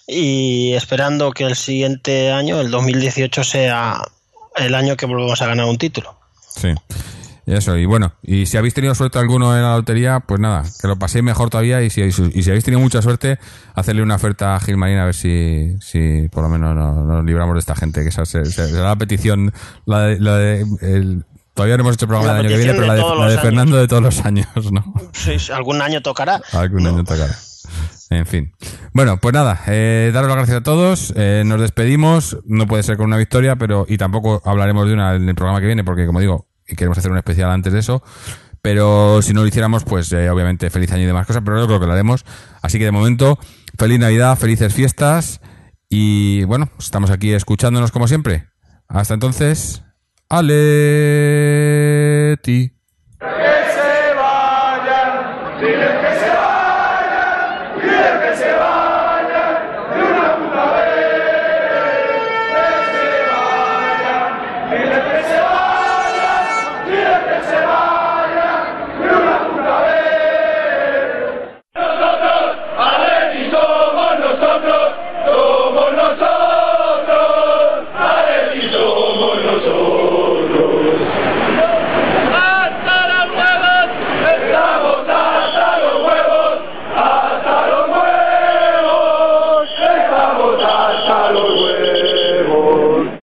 y esperando que el siguiente año, el 2018, sea el año que volvamos a ganar un título. Sí. Y Eso, y bueno, y si habéis tenido suerte alguno en la lotería, pues nada, que lo paséis mejor todavía y si, y si habéis tenido mucha suerte, hacerle una oferta a Gilmarín a ver si, si por lo menos nos, nos libramos de esta gente, que esa se- se- será la petición, la de, la de- el- todavía no hemos hecho programa La el año que viene, pero la de la de Fernando de todos los años, ¿no? Sí, algún año tocará. Algún año tocará. En fin. Bueno, pues nada, eh, daros las gracias a todos. eh, nos despedimos. No puede ser con una victoria, pero y tampoco hablaremos de una en el programa que viene, porque como digo, queremos hacer un especial antes de eso. Pero si no lo hiciéramos, pues eh, obviamente feliz año y demás cosas, pero yo creo que lo haremos. Así que de momento, feliz Navidad, felices fiestas. Y bueno, estamos aquí escuchándonos como siempre. Hasta entonces, Αλέτη.